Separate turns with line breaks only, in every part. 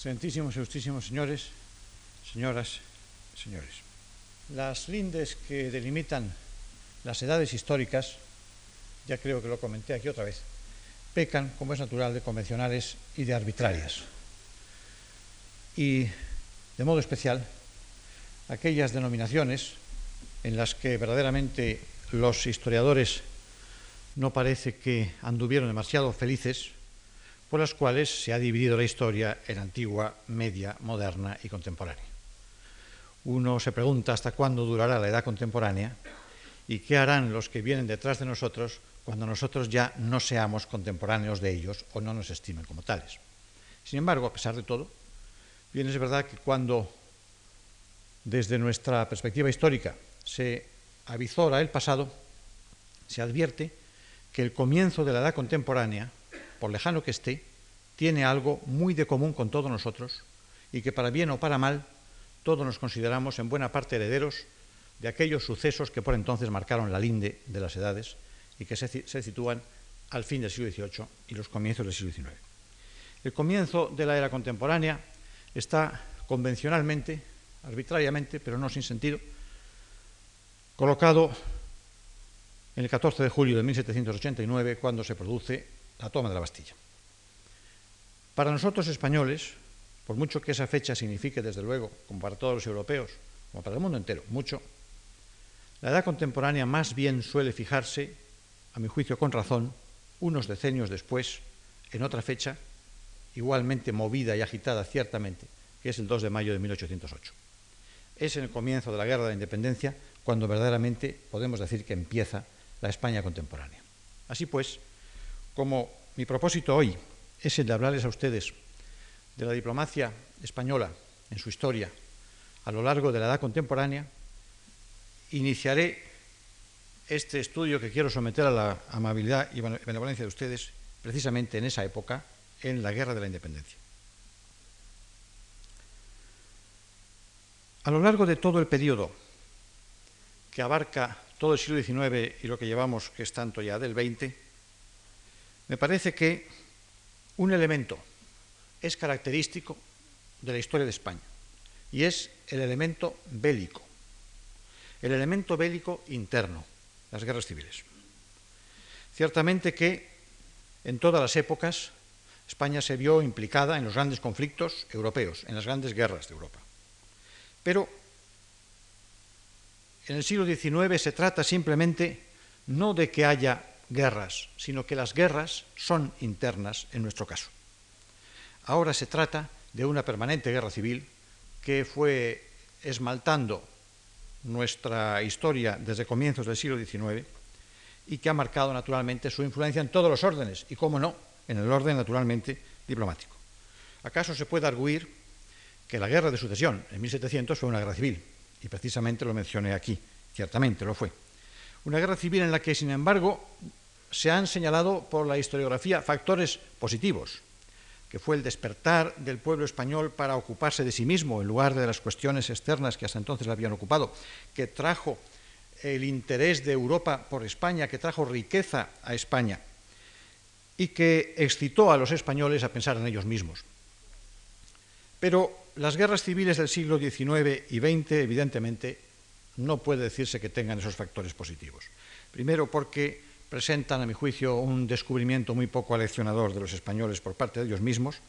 Excelentísimos y justísimos señores, señoras, señores. Las lindes que delimitan las edades históricas, ya creo que lo comenté aquí otra vez, pecan, como es natural, de convencionales y de arbitrarias. Y, de modo especial, aquellas denominaciones en las que verdaderamente los historiadores no parece que anduvieron demasiado felices, por las cuales se ha dividido la historia en antigua, media, moderna y contemporánea. Uno se pregunta hasta cuándo durará la edad contemporánea y qué harán los que vienen detrás de nosotros cuando nosotros ya no seamos contemporáneos de ellos o no nos estimen como tales. Sin embargo, a pesar de todo, bien es verdad que cuando desde nuestra perspectiva histórica se avizora el pasado, se advierte que el comienzo de la edad contemporánea por lejano que esté, tiene algo muy de común con todos nosotros y que para bien o para mal, todos nos consideramos en buena parte herederos de aquellos sucesos que por entonces marcaron la linde de las edades y que se, se sitúan al fin del siglo XVIII y los comienzos del siglo XIX. El comienzo de la era contemporánea está convencionalmente, arbitrariamente, pero no sin sentido, colocado en el 14 de julio de 1789, cuando se produce la toma de la Bastilla. Para nosotros españoles, por mucho que esa fecha signifique, desde luego, como para todos los europeos, como para el mundo entero, mucho, la edad contemporánea más bien suele fijarse, a mi juicio con razón, unos decenios después, en otra fecha, igualmente movida y agitada ciertamente, que es el 2 de mayo de 1808. Es en el comienzo de la Guerra de Independencia cuando verdaderamente podemos decir que empieza la España contemporánea. Así pues, como mi propósito hoy es el de hablarles a ustedes de la diplomacia española en su historia a lo largo de la edad contemporánea, iniciaré este estudio que quiero someter a la amabilidad y benevolencia de ustedes precisamente en esa época, en la Guerra de la Independencia. A lo largo de todo el periodo que abarca todo el siglo XIX y lo que llevamos, que es tanto ya del XX, me parece que un elemento es característico de la historia de España y es el elemento bélico, el elemento bélico interno, las guerras civiles. Ciertamente que en todas las épocas España se vio implicada en los grandes conflictos europeos, en las grandes guerras de Europa. Pero en el siglo XIX se trata simplemente no de que haya guerras, sino que las guerras son internas en nuestro caso. Ahora se trata de una permanente guerra civil que fue esmaltando nuestra historia desde comienzos del siglo XIX y que ha marcado naturalmente su influencia en todos los órdenes y, cómo no, en el orden naturalmente diplomático. ¿Acaso se puede arguir que la guerra de sucesión en 1700 fue una guerra civil? Y precisamente lo mencioné aquí, ciertamente lo fue. Una guerra civil en la que, sin embargo, se han señalado por la historiografía factores positivos, que fue el despertar del pueblo español para ocuparse de sí mismo en lugar de las cuestiones externas que hasta entonces le habían ocupado, que trajo el interés de Europa por España, que trajo riqueza a España y que excitó a los españoles a pensar en ellos mismos. Pero las guerras civiles del siglo XIX y XX, evidentemente, no puede decirse que tengan esos factores positivos. Primero porque presentan, a mi juicio, un descubrimiento muy poco aleccionador de los españoles por parte de ellos mismos,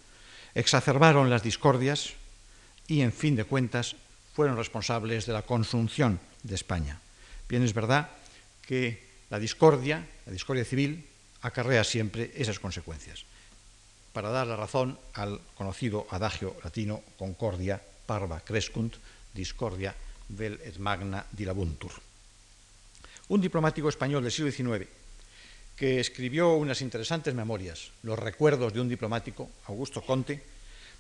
exacerbaron las discordias y, en fin de cuentas, fueron responsables de la consunción de España. Bien es verdad que la discordia, la discordia civil, acarrea siempre esas consecuencias. Para dar la razón al conocido adagio latino concordia parva crescunt, discordia vel et magna dilabuntur. Un diplomático español del siglo XIX que escribió unas interesantes memorias, Los recuerdos de un diplomático, Augusto Conte,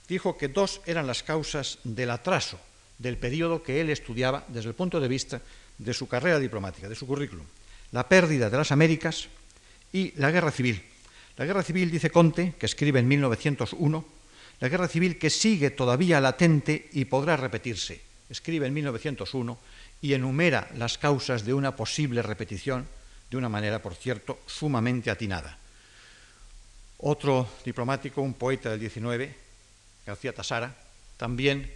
dijo que dos eran las causas del atraso del periodo que él estudiaba desde el punto de vista de su carrera diplomática, de su currículum. La pérdida de las Américas y la guerra civil. La guerra civil, dice Conte, que escribe en 1901, la guerra civil que sigue todavía latente y podrá repetirse. Escribe en 1901 y enumera las causas de una posible repetición de una manera, por cierto, sumamente atinada. Otro diplomático, un poeta del XIX, García Tasara, también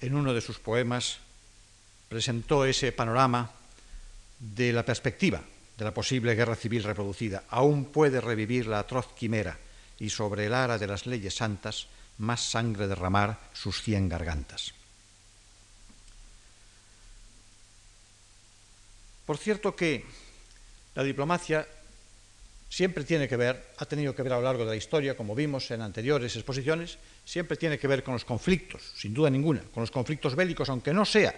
en uno de sus poemas presentó ese panorama de la perspectiva de la posible guerra civil reproducida. Aún puede revivir la atroz quimera y sobre el ara de las leyes santas más sangre derramar sus cien gargantas. Por cierto que la diplomacia siempre tiene que ver, ha tenido que ver a lo largo de la historia, como vimos en anteriores exposiciones, siempre tiene que ver con los conflictos, sin duda ninguna, con los conflictos bélicos, aunque no sea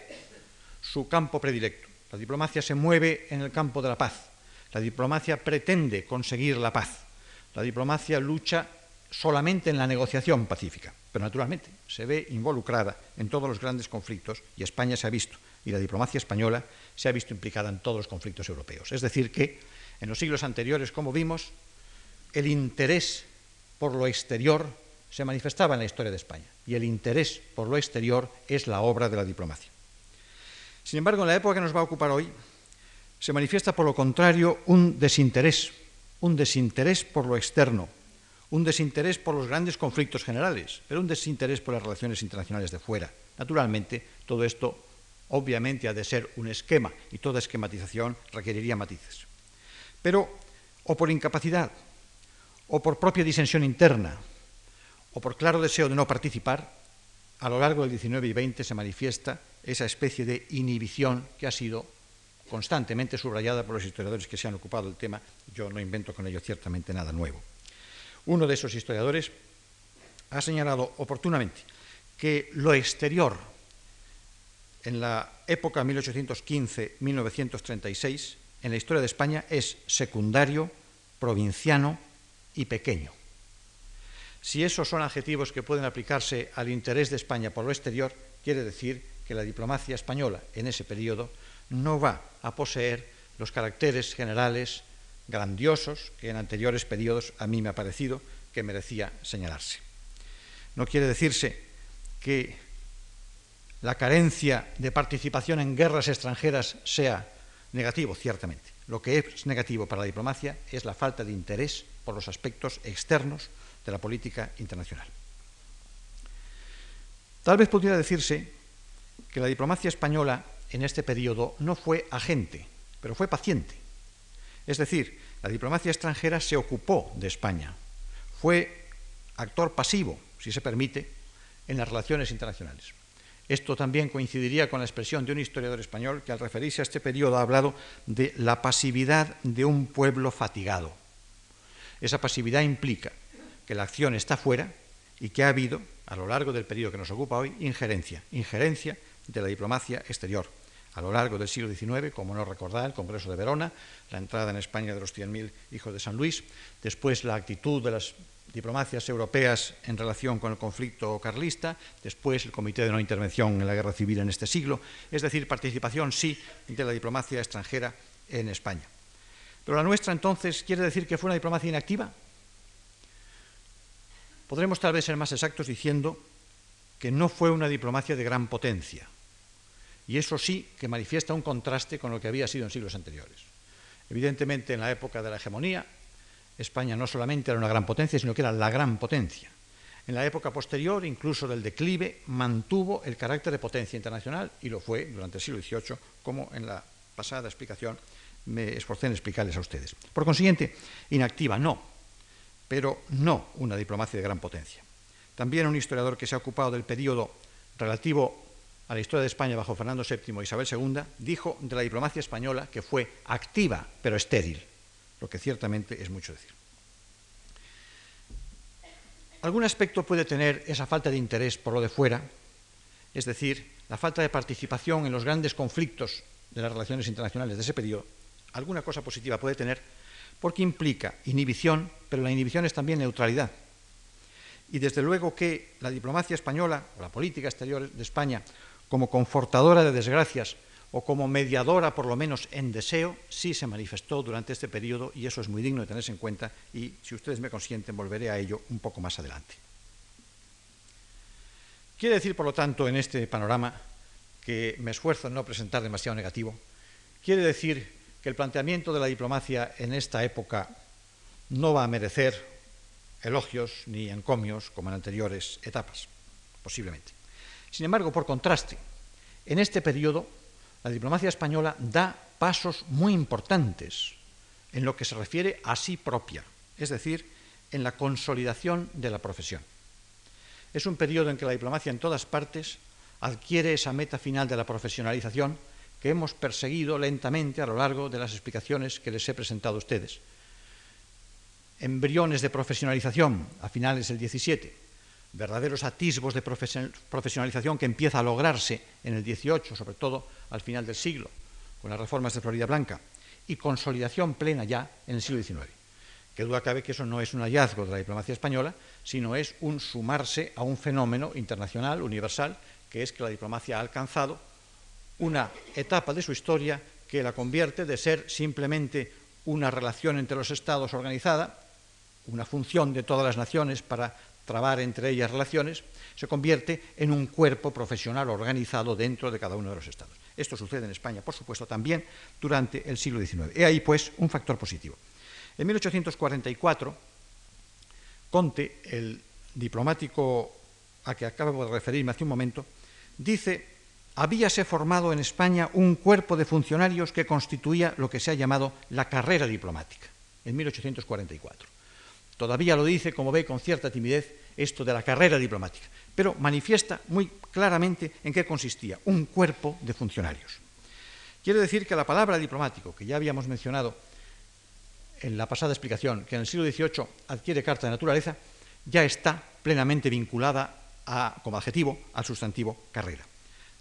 su campo predilecto. La diplomacia se mueve en el campo de la paz. La diplomacia pretende conseguir la paz. La diplomacia lucha solamente en la negociación pacífica, pero naturalmente se ve involucrada en todos los grandes conflictos y España se ha visto y la diplomacia española se ha visto implicada en todos los conflictos europeos. Es decir, que en los siglos anteriores, como vimos, el interés por lo exterior se manifestaba en la historia de España y el interés por lo exterior es la obra de la diplomacia. Sin embargo, en la época que nos va a ocupar hoy, se manifiesta por lo contrario un desinterés, un desinterés por lo externo, un desinterés por los grandes conflictos generales, pero un desinterés por las relaciones internacionales de fuera. Naturalmente, todo esto obviamente ha de ser un esquema y toda esquematización requeriría matices. Pero o por incapacidad, o por propia disensión interna, o por claro deseo de no participar, a lo largo del 19 y 20 se manifiesta esa especie de inhibición que ha sido constantemente subrayada por los historiadores que se han ocupado del tema. Yo no invento con ello ciertamente nada nuevo. Uno de esos historiadores ha señalado oportunamente que lo exterior en la época 1815-1936, en la historia de España, es secundario, provinciano y pequeño. Si esos son adjetivos que pueden aplicarse al interés de España por lo exterior, quiere decir que la diplomacia española en ese periodo no va a poseer los caracteres generales grandiosos que en anteriores periodos a mí me ha parecido que merecía señalarse. No quiere decirse que la carencia de participación en guerras extranjeras sea negativo, ciertamente. Lo que es negativo para la diplomacia es la falta de interés por los aspectos externos de la política internacional. Tal vez pudiera decirse que la diplomacia española en este periodo no fue agente, pero fue paciente. Es decir, la diplomacia extranjera se ocupó de España, fue actor pasivo, si se permite, en las relaciones internacionales. Esto también coincidiría con la expresión de un historiador español que al referirse a este periodo ha hablado de la pasividad de un pueblo fatigado. Esa pasividad implica que la acción está fuera y que ha habido, a lo largo del periodo que nos ocupa hoy, injerencia, injerencia de la diplomacia exterior. A lo largo del siglo XIX, como no recordar, el Congreso de Verona, la entrada en España de los 100.000 hijos de San Luis, después la actitud de las diplomacias europeas en relación con el conflicto carlista, después el Comité de No Intervención en la Guerra Civil en este siglo, es decir, participación sí de la diplomacia extranjera en España. Pero la nuestra entonces quiere decir que fue una diplomacia inactiva. Podremos tal vez ser más exactos diciendo que no fue una diplomacia de gran potencia. Y eso sí que manifiesta un contraste con lo que había sido en siglos anteriores. Evidentemente, en la época de la hegemonía, España no solamente era una gran potencia, sino que era la gran potencia. En la época posterior, incluso del declive, mantuvo el carácter de potencia internacional y lo fue durante el siglo XVIII, como en la pasada explicación me esforcé en explicarles a ustedes. Por consiguiente, inactiva no, pero no una diplomacia de gran potencia. También un historiador que se ha ocupado del periodo relativo a la historia de España bajo Fernando VII e Isabel II dijo de la diplomacia española que fue activa pero estéril lo que ciertamente es mucho decir. Algún aspecto puede tener esa falta de interés por lo de fuera, es decir, la falta de participación en los grandes conflictos de las relaciones internacionales de ese periodo, alguna cosa positiva puede tener, porque implica inhibición, pero la inhibición es también neutralidad. Y desde luego que la diplomacia española, o la política exterior de España, como confortadora de desgracias o como mediadora, por lo menos en deseo, sí se manifestó durante este periodo y eso es muy digno de tenerse en cuenta y, si ustedes me consienten, volveré a ello un poco más adelante. Quiere decir, por lo tanto, en este panorama, que me esfuerzo en no presentar demasiado negativo, quiere decir que el planteamiento de la diplomacia en esta época no va a merecer elogios ni encomios como en anteriores etapas. posiblemente. Sin embargo, por contraste, en este periodo la diplomacia española da pasos muy importantes en lo que se refiere a sí propia, es decir, en la consolidación de la profesión. Es un periodo en que la diplomacia en todas partes adquiere esa meta final de la profesionalización que hemos perseguido lentamente a lo largo de las explicaciones que les he presentado a ustedes. Embriones de profesionalización a finales del 17, verdaderos atisbos de profesionalización que empieza a lograrse en el 18, sobre todo al final del siglo, con las reformas de Florida Blanca, y consolidación plena ya en el siglo XIX. Que duda cabe que eso no es un hallazgo de la diplomacia española, sino es un sumarse a un fenómeno internacional, universal, que es que la diplomacia ha alcanzado una etapa de su historia que la convierte de ser simplemente una relación entre los estados organizada, una función de todas las naciones para trabar entre ellas relaciones, se convierte en un cuerpo profesional organizado dentro de cada uno de los estados. Esto sucede en España, por supuesto, también durante el siglo XIX. He ahí, pues, un factor positivo. En 1844, Conte, el diplomático a que acabo de referirme hace un momento, dice, habíase formado en España un cuerpo de funcionarios que constituía lo que se ha llamado la carrera diplomática, en 1844. Todavía lo dice, como ve, con cierta timidez, esto de la carrera diplomática, pero manifiesta muy claramente en qué consistía, un cuerpo de funcionarios. Quiere decir que la palabra diplomático, que ya habíamos mencionado en la pasada explicación, que en el siglo XVIII adquiere carta de naturaleza, ya está plenamente vinculada como adjetivo al sustantivo carrera.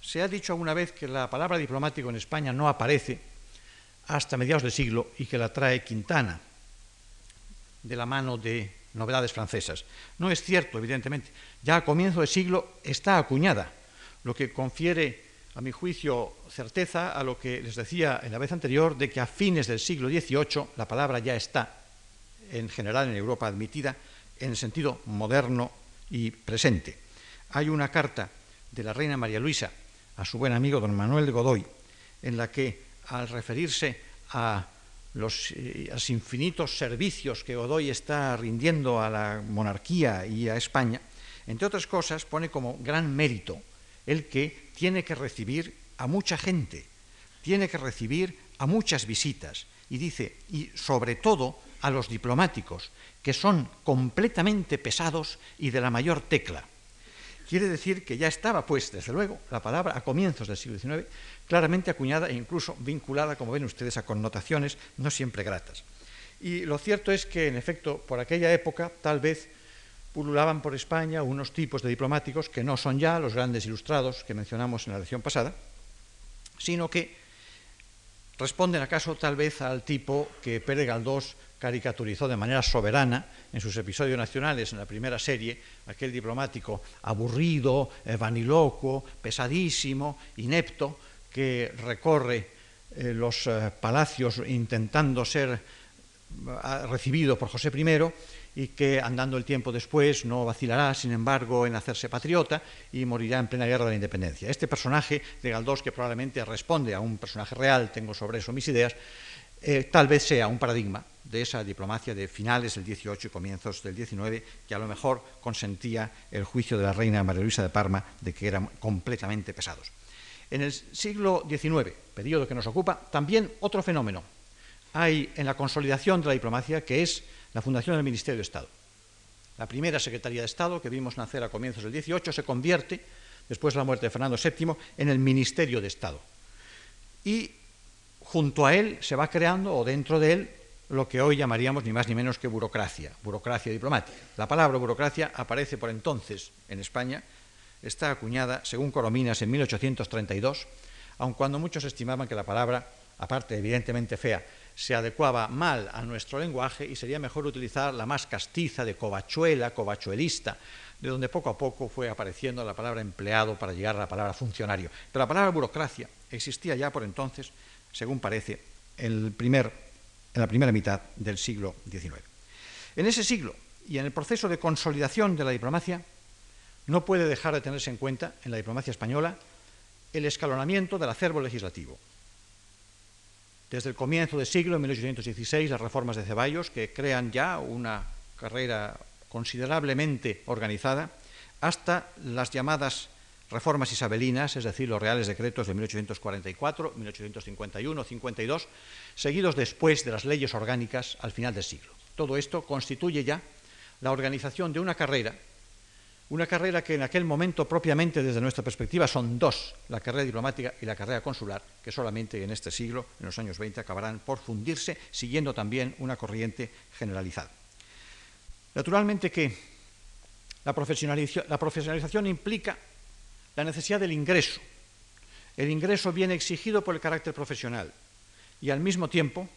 Se ha dicho alguna vez que la palabra diplomático en España no aparece hasta mediados del siglo y que la trae Quintana, de la mano de novedades francesas. No es cierto, evidentemente. Ya a comienzo del siglo está acuñada, lo que confiere, a mi juicio, certeza a lo que les decía en la vez anterior, de que a fines del siglo XVIII la palabra ya está, en general en Europa, admitida en sentido moderno y presente. Hay una carta de la reina María Luisa a su buen amigo don Manuel de Godoy, en la que, al referirse a los, eh, infinitos servicios que Godoy está rindiendo a la monarquía y a España, entre otras cosas pone como gran mérito el que tiene que recibir a mucha gente, tiene que recibir a muchas visitas, y dice, y sobre todo a los diplomáticos, que son completamente pesados y de la mayor tecla. Quiere decir que ya estaba, pues, desde luego, la palabra a comienzos del siglo XIX claramente acuñada e incluso vinculada, como ven ustedes, a connotaciones no siempre gratas. Y lo cierto es que, en efecto, por aquella época, tal vez pululaban por España unos tipos de diplomáticos que no son ya los grandes ilustrados que mencionamos en la lección pasada, sino que responden acaso tal vez al tipo que Pérez Galdós caricaturizó de manera soberana en sus episodios nacionales en la primera serie, aquel diplomático aburrido, eh, vanilocuo, pesadísimo, inepto, que recorre eh, los eh, palacios intentando ser recibido por José I y que andando el tiempo después no vacilará, sin embargo, en hacerse patriota y morirá en plena guerra de la independencia. Este personaje de Galdós, que probablemente responde a un personaje real, tengo sobre eso mis ideas, tal vez sea un paradigma de esa diplomacia de finales del XVIII y comienzos del XIX, que a lo mejor consentía el juicio de la reina María Luisa de Parma de que eran completamente pesados. En el siglo XIX, periodo que nos ocupa, también otro fenómeno hay en la consolidación de la diplomacia, que es la fundación del Ministerio de Estado. La primera Secretaría de Estado, que vimos nacer a comienzos del XVIII, se convierte, después de la muerte de Fernando VII, en el Ministerio de Estado. Y junto a él se va creando, o dentro de él, lo que hoy llamaríamos ni más ni menos que burocracia, burocracia diplomática. La palabra burocracia aparece por entonces en España, está acuñada, según Corominas, en 1832, aun cuando muchos estimaban que la palabra, aparte evidentemente fea, se adecuaba mal a nuestro lenguaje y sería mejor utilizar la más castiza de covachuela, covachuelista, de donde poco a poco fue apareciendo la palabra empleado para llegar a la palabra funcionario. Pero la palabra burocracia existía ya por entonces, según parece, el primer en la primera mitad del siglo XIX. En ese siglo y en el proceso de consolidación de la diplomacia, no puede dejar de tenerse en cuenta en la diplomacia española el escalonamiento del acervo legislativo. Desde el comienzo del siglo, en 1816, las reformas de Ceballos, que crean ya una carrera considerablemente organizada, hasta las llamadas reformas isabelinas, es decir, los reales decretos de 1844, 1851, 52, seguidos después de las leyes orgánicas al final del siglo. Todo esto constituye ya la organización de una carrera, una carrera que en aquel momento propiamente desde nuestra perspectiva son dos, la carrera diplomática y la carrera consular, que solamente en este siglo, en los años 20, acabarán por fundirse, siguiendo también una corriente generalizada. Naturalmente que la profesionalización, implica la necesidad del ingreso. El ingreso viene exigido por el carácter profesional y al mismo tiempo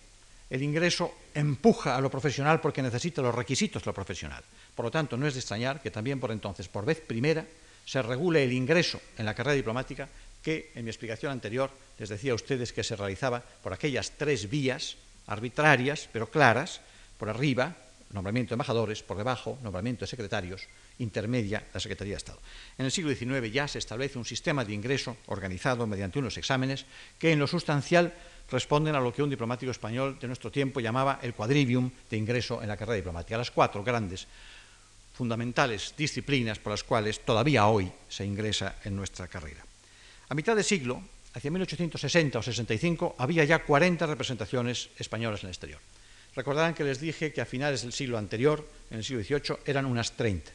el ingreso empuja a lo profesional porque necesita los requisitos de lo profesional. Por lo tanto, no es de extrañar que también por entonces, por vez primera, se regule el ingreso en la carrera diplomática que en mi explicación anterior les decía a ustedes que se realizaba por aquellas tres vías arbitrarias, pero claras, por arriba, nombramiento de embajadores, por debajo, nombramiento de secretarios, intermedia la Secretaría de Estado. En el siglo XIX ya se establece un sistema de ingreso organizado mediante unos exámenes que en lo sustancial responden a lo que un diplomático español de nuestro tiempo llamaba el quadrivium de ingreso en la carrera diplomática, las cuatro grandes fundamentales disciplinas por las cuales todavía hoy se ingresa en nuestra carrera. A mitad de siglo, hacia 1860 o 65, había ya 40 representaciones españolas en el exterior. Recordarán que les dije que a finales del siglo anterior, en el siglo XVIII, eran unas 30.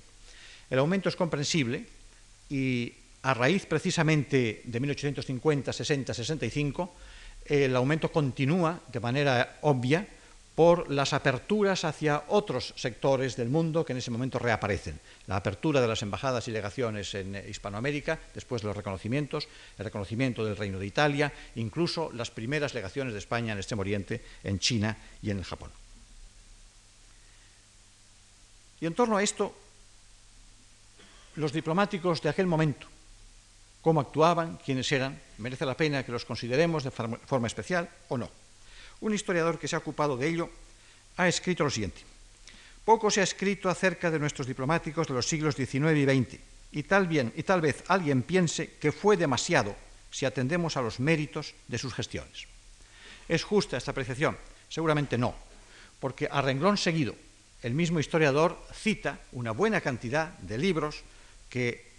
El aumento es comprensible y a raíz precisamente de 1850, 60, 65, el aumento continúa de manera obvia por las aperturas hacia otros sectores del mundo que en ese momento reaparecen. La apertura de las embajadas y legaciones en Hispanoamérica, después de los reconocimientos, el reconocimiento del Reino de Italia, incluso las primeras legaciones de España en Extremo Oriente, en China y en el Japón. Y en torno a esto, los diplomáticos de aquel momento, cómo actuaban, quiénes eran, merece la pena que los consideremos de forma especial o no. Un historiador que se ha ocupado de ello ha escrito lo siguiente. Poco se ha escrito acerca de nuestros diplomáticos de los siglos XIX y XX, y tal, bien, y tal vez alguien piense que fue demasiado si atendemos a los méritos de sus gestiones. ¿Es justa esta apreciación? Seguramente no, porque a renglón seguido el mismo historiador cita una buena cantidad de libros que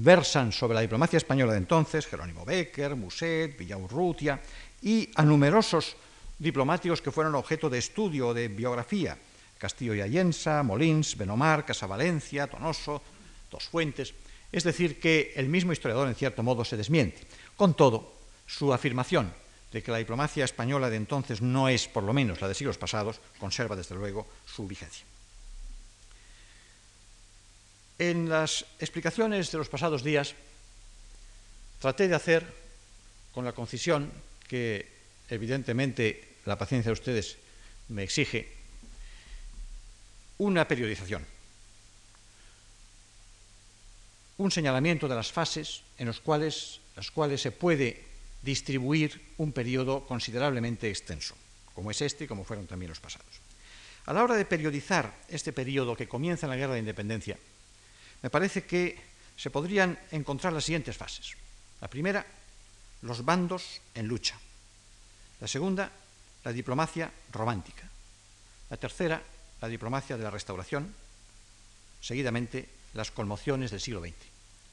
versan sobre la diplomacia española de entonces, Jerónimo Becker, Muset, Villaurrutia, y a numerosos diplomáticos que fueron objeto de estudio o de biografía, Castillo y Allensa, Molins, Benomar, Casavalencia, Tonoso, Dos Fuentes. Es decir, que el mismo historiador, en cierto modo, se desmiente. Con todo, su afirmación de que la diplomacia española de entonces no es, por lo menos, la de siglos pasados, conserva, desde luego, su vigencia. En las explicaciones de los pasados días traté de hacer, con la concisión que evidentemente la paciencia de ustedes me exige, una periodización, un señalamiento de las fases en las cuales se puede distribuir un periodo considerablemente extenso, como es este y como fueron también los pasados. A la hora de periodizar este periodo que comienza en la Guerra de Independencia, me parece que se podrían encontrar las siguientes fases. La primera, los bandos en lucha. La segunda, la diplomacia romántica. La tercera, la diplomacia de la restauración. Seguidamente, las conmociones del siglo XX.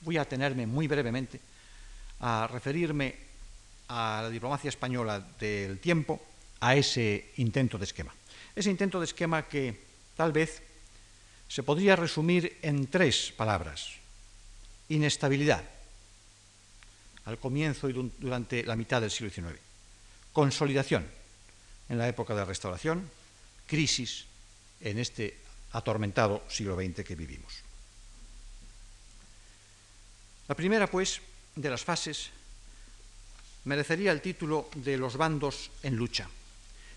Voy a atenerme muy brevemente a referirme a la diplomacia española del tiempo, a ese intento de esquema. Ese intento de esquema que tal vez se podría resumir en tres palabras. Inestabilidad, al comienzo y durante la mitad del siglo XIX. Consolidación, en la época de la restauración. Crisis, en este atormentado siglo XX que vivimos. La primera, pues, de las fases merecería el título de los bandos en lucha.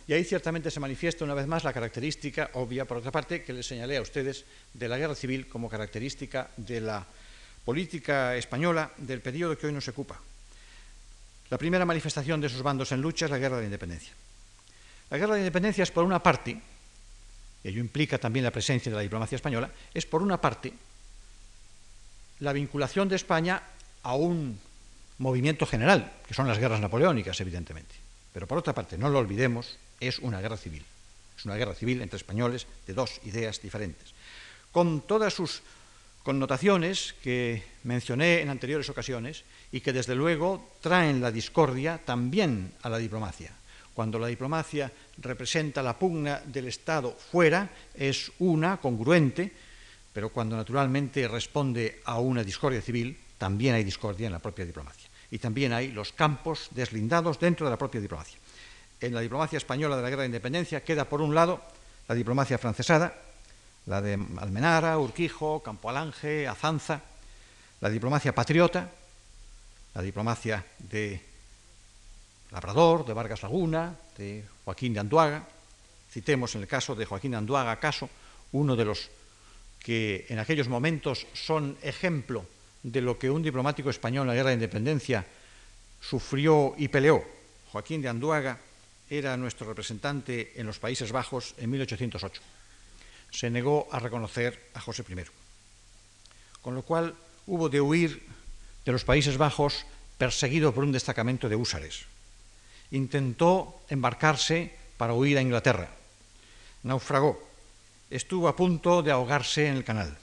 Y ahí ciertamente se manifiesta una vez más la característica obvia, por otra parte, que les señalé a ustedes de la guerra civil como característica de la política española del periodo que hoy nos ocupa. La primera manifestación de esos bandos en lucha es la guerra de independencia. La guerra de la independencia es, por una parte, y ello implica también la presencia de la diplomacia española, es, por una parte, la vinculación de España a un movimiento general, que son las guerras napoleónicas, evidentemente. Pero por otra parte, no lo olvidemos, es una guerra civil. Es una guerra civil entre españoles de dos ideas diferentes. Con todas sus connotaciones que mencioné en anteriores ocasiones y que desde luego traen la discordia también a la diplomacia. Cuando la diplomacia representa la pugna del Estado fuera, es una, congruente, pero cuando naturalmente responde a una discordia civil, también hay discordia en la propia diplomacia. Y también hay los campos deslindados dentro de la propia diplomacia. En la diplomacia española de la Guerra de Independencia queda, por un lado, la diplomacia francesada, la de Almenara, Urquijo, Campo Alange, Azanza, la diplomacia patriota, la diplomacia de Labrador, de Vargas Laguna, de Joaquín de Anduaga. Citemos en el caso de Joaquín de Anduaga, acaso, uno de los que en aquellos momentos son ejemplo de lo que un diplomático español en la guerra de independencia sufrió y peleó. Joaquín de Anduaga era nuestro representante en los Países Bajos en 1808 se negó a reconocer a José I. Con lo cual hubo de huir de los Países Bajos perseguido por un destacamento de húsares. Intentó embarcarse para huir a Inglaterra. Naufragó. Estuvo a punto de ahogarse en el canal.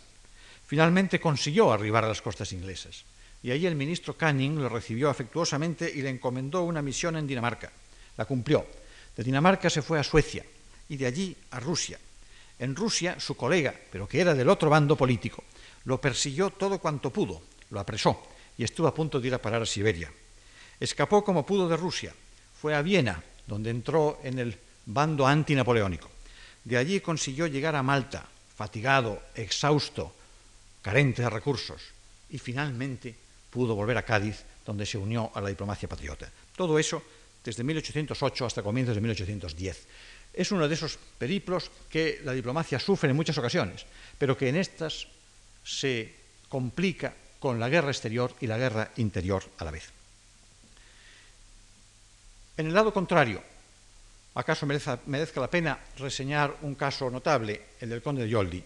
Finalmente consiguió arribar a las costas inglesas. Y allí el ministro Canning lo recibió afectuosamente y le encomendó una misión en Dinamarca. La cumplió. De Dinamarca se fue a Suecia y de allí a Rusia en Rusia, su colega, pero que era del otro bando político, lo persiguió todo cuanto pudo, lo apresó y estuvo a punto de ir a parar a Siberia. Escapó como pudo de Rusia, fue a Viena, donde entró en el bando antinapoleónico. De allí consiguió llegar a Malta, fatigado, exhausto, carente de recursos, y finalmente pudo volver a Cádiz, donde se unió a la diplomacia patriota. Todo eso desde 1808 hasta comienzos de 1810. Es uno de esos periplos que la diplomacia sufre en muchas ocasiones, pero que en estas se complica con la guerra exterior y la guerra interior a la vez. En el lado contrario, acaso merezca, la pena reseñar un caso notable, el del conde de Yoldi.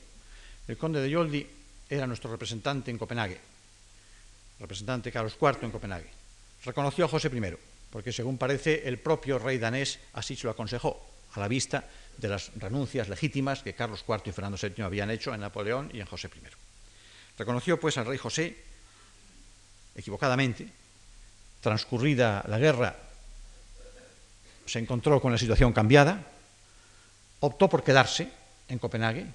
El conde de Yoldi era nuestro representante en Copenhague, representante Carlos IV en Copenhague. Reconoció a José I, porque según parece el propio rey danés así se lo aconsejó a la vista de las renuncias legítimas que Carlos IV y Fernando VII habían hecho en Napoleón y en José I. Reconoció pues al rey José, equivocadamente, transcurrida la guerra, se encontró con la situación cambiada, optó por quedarse en Copenhague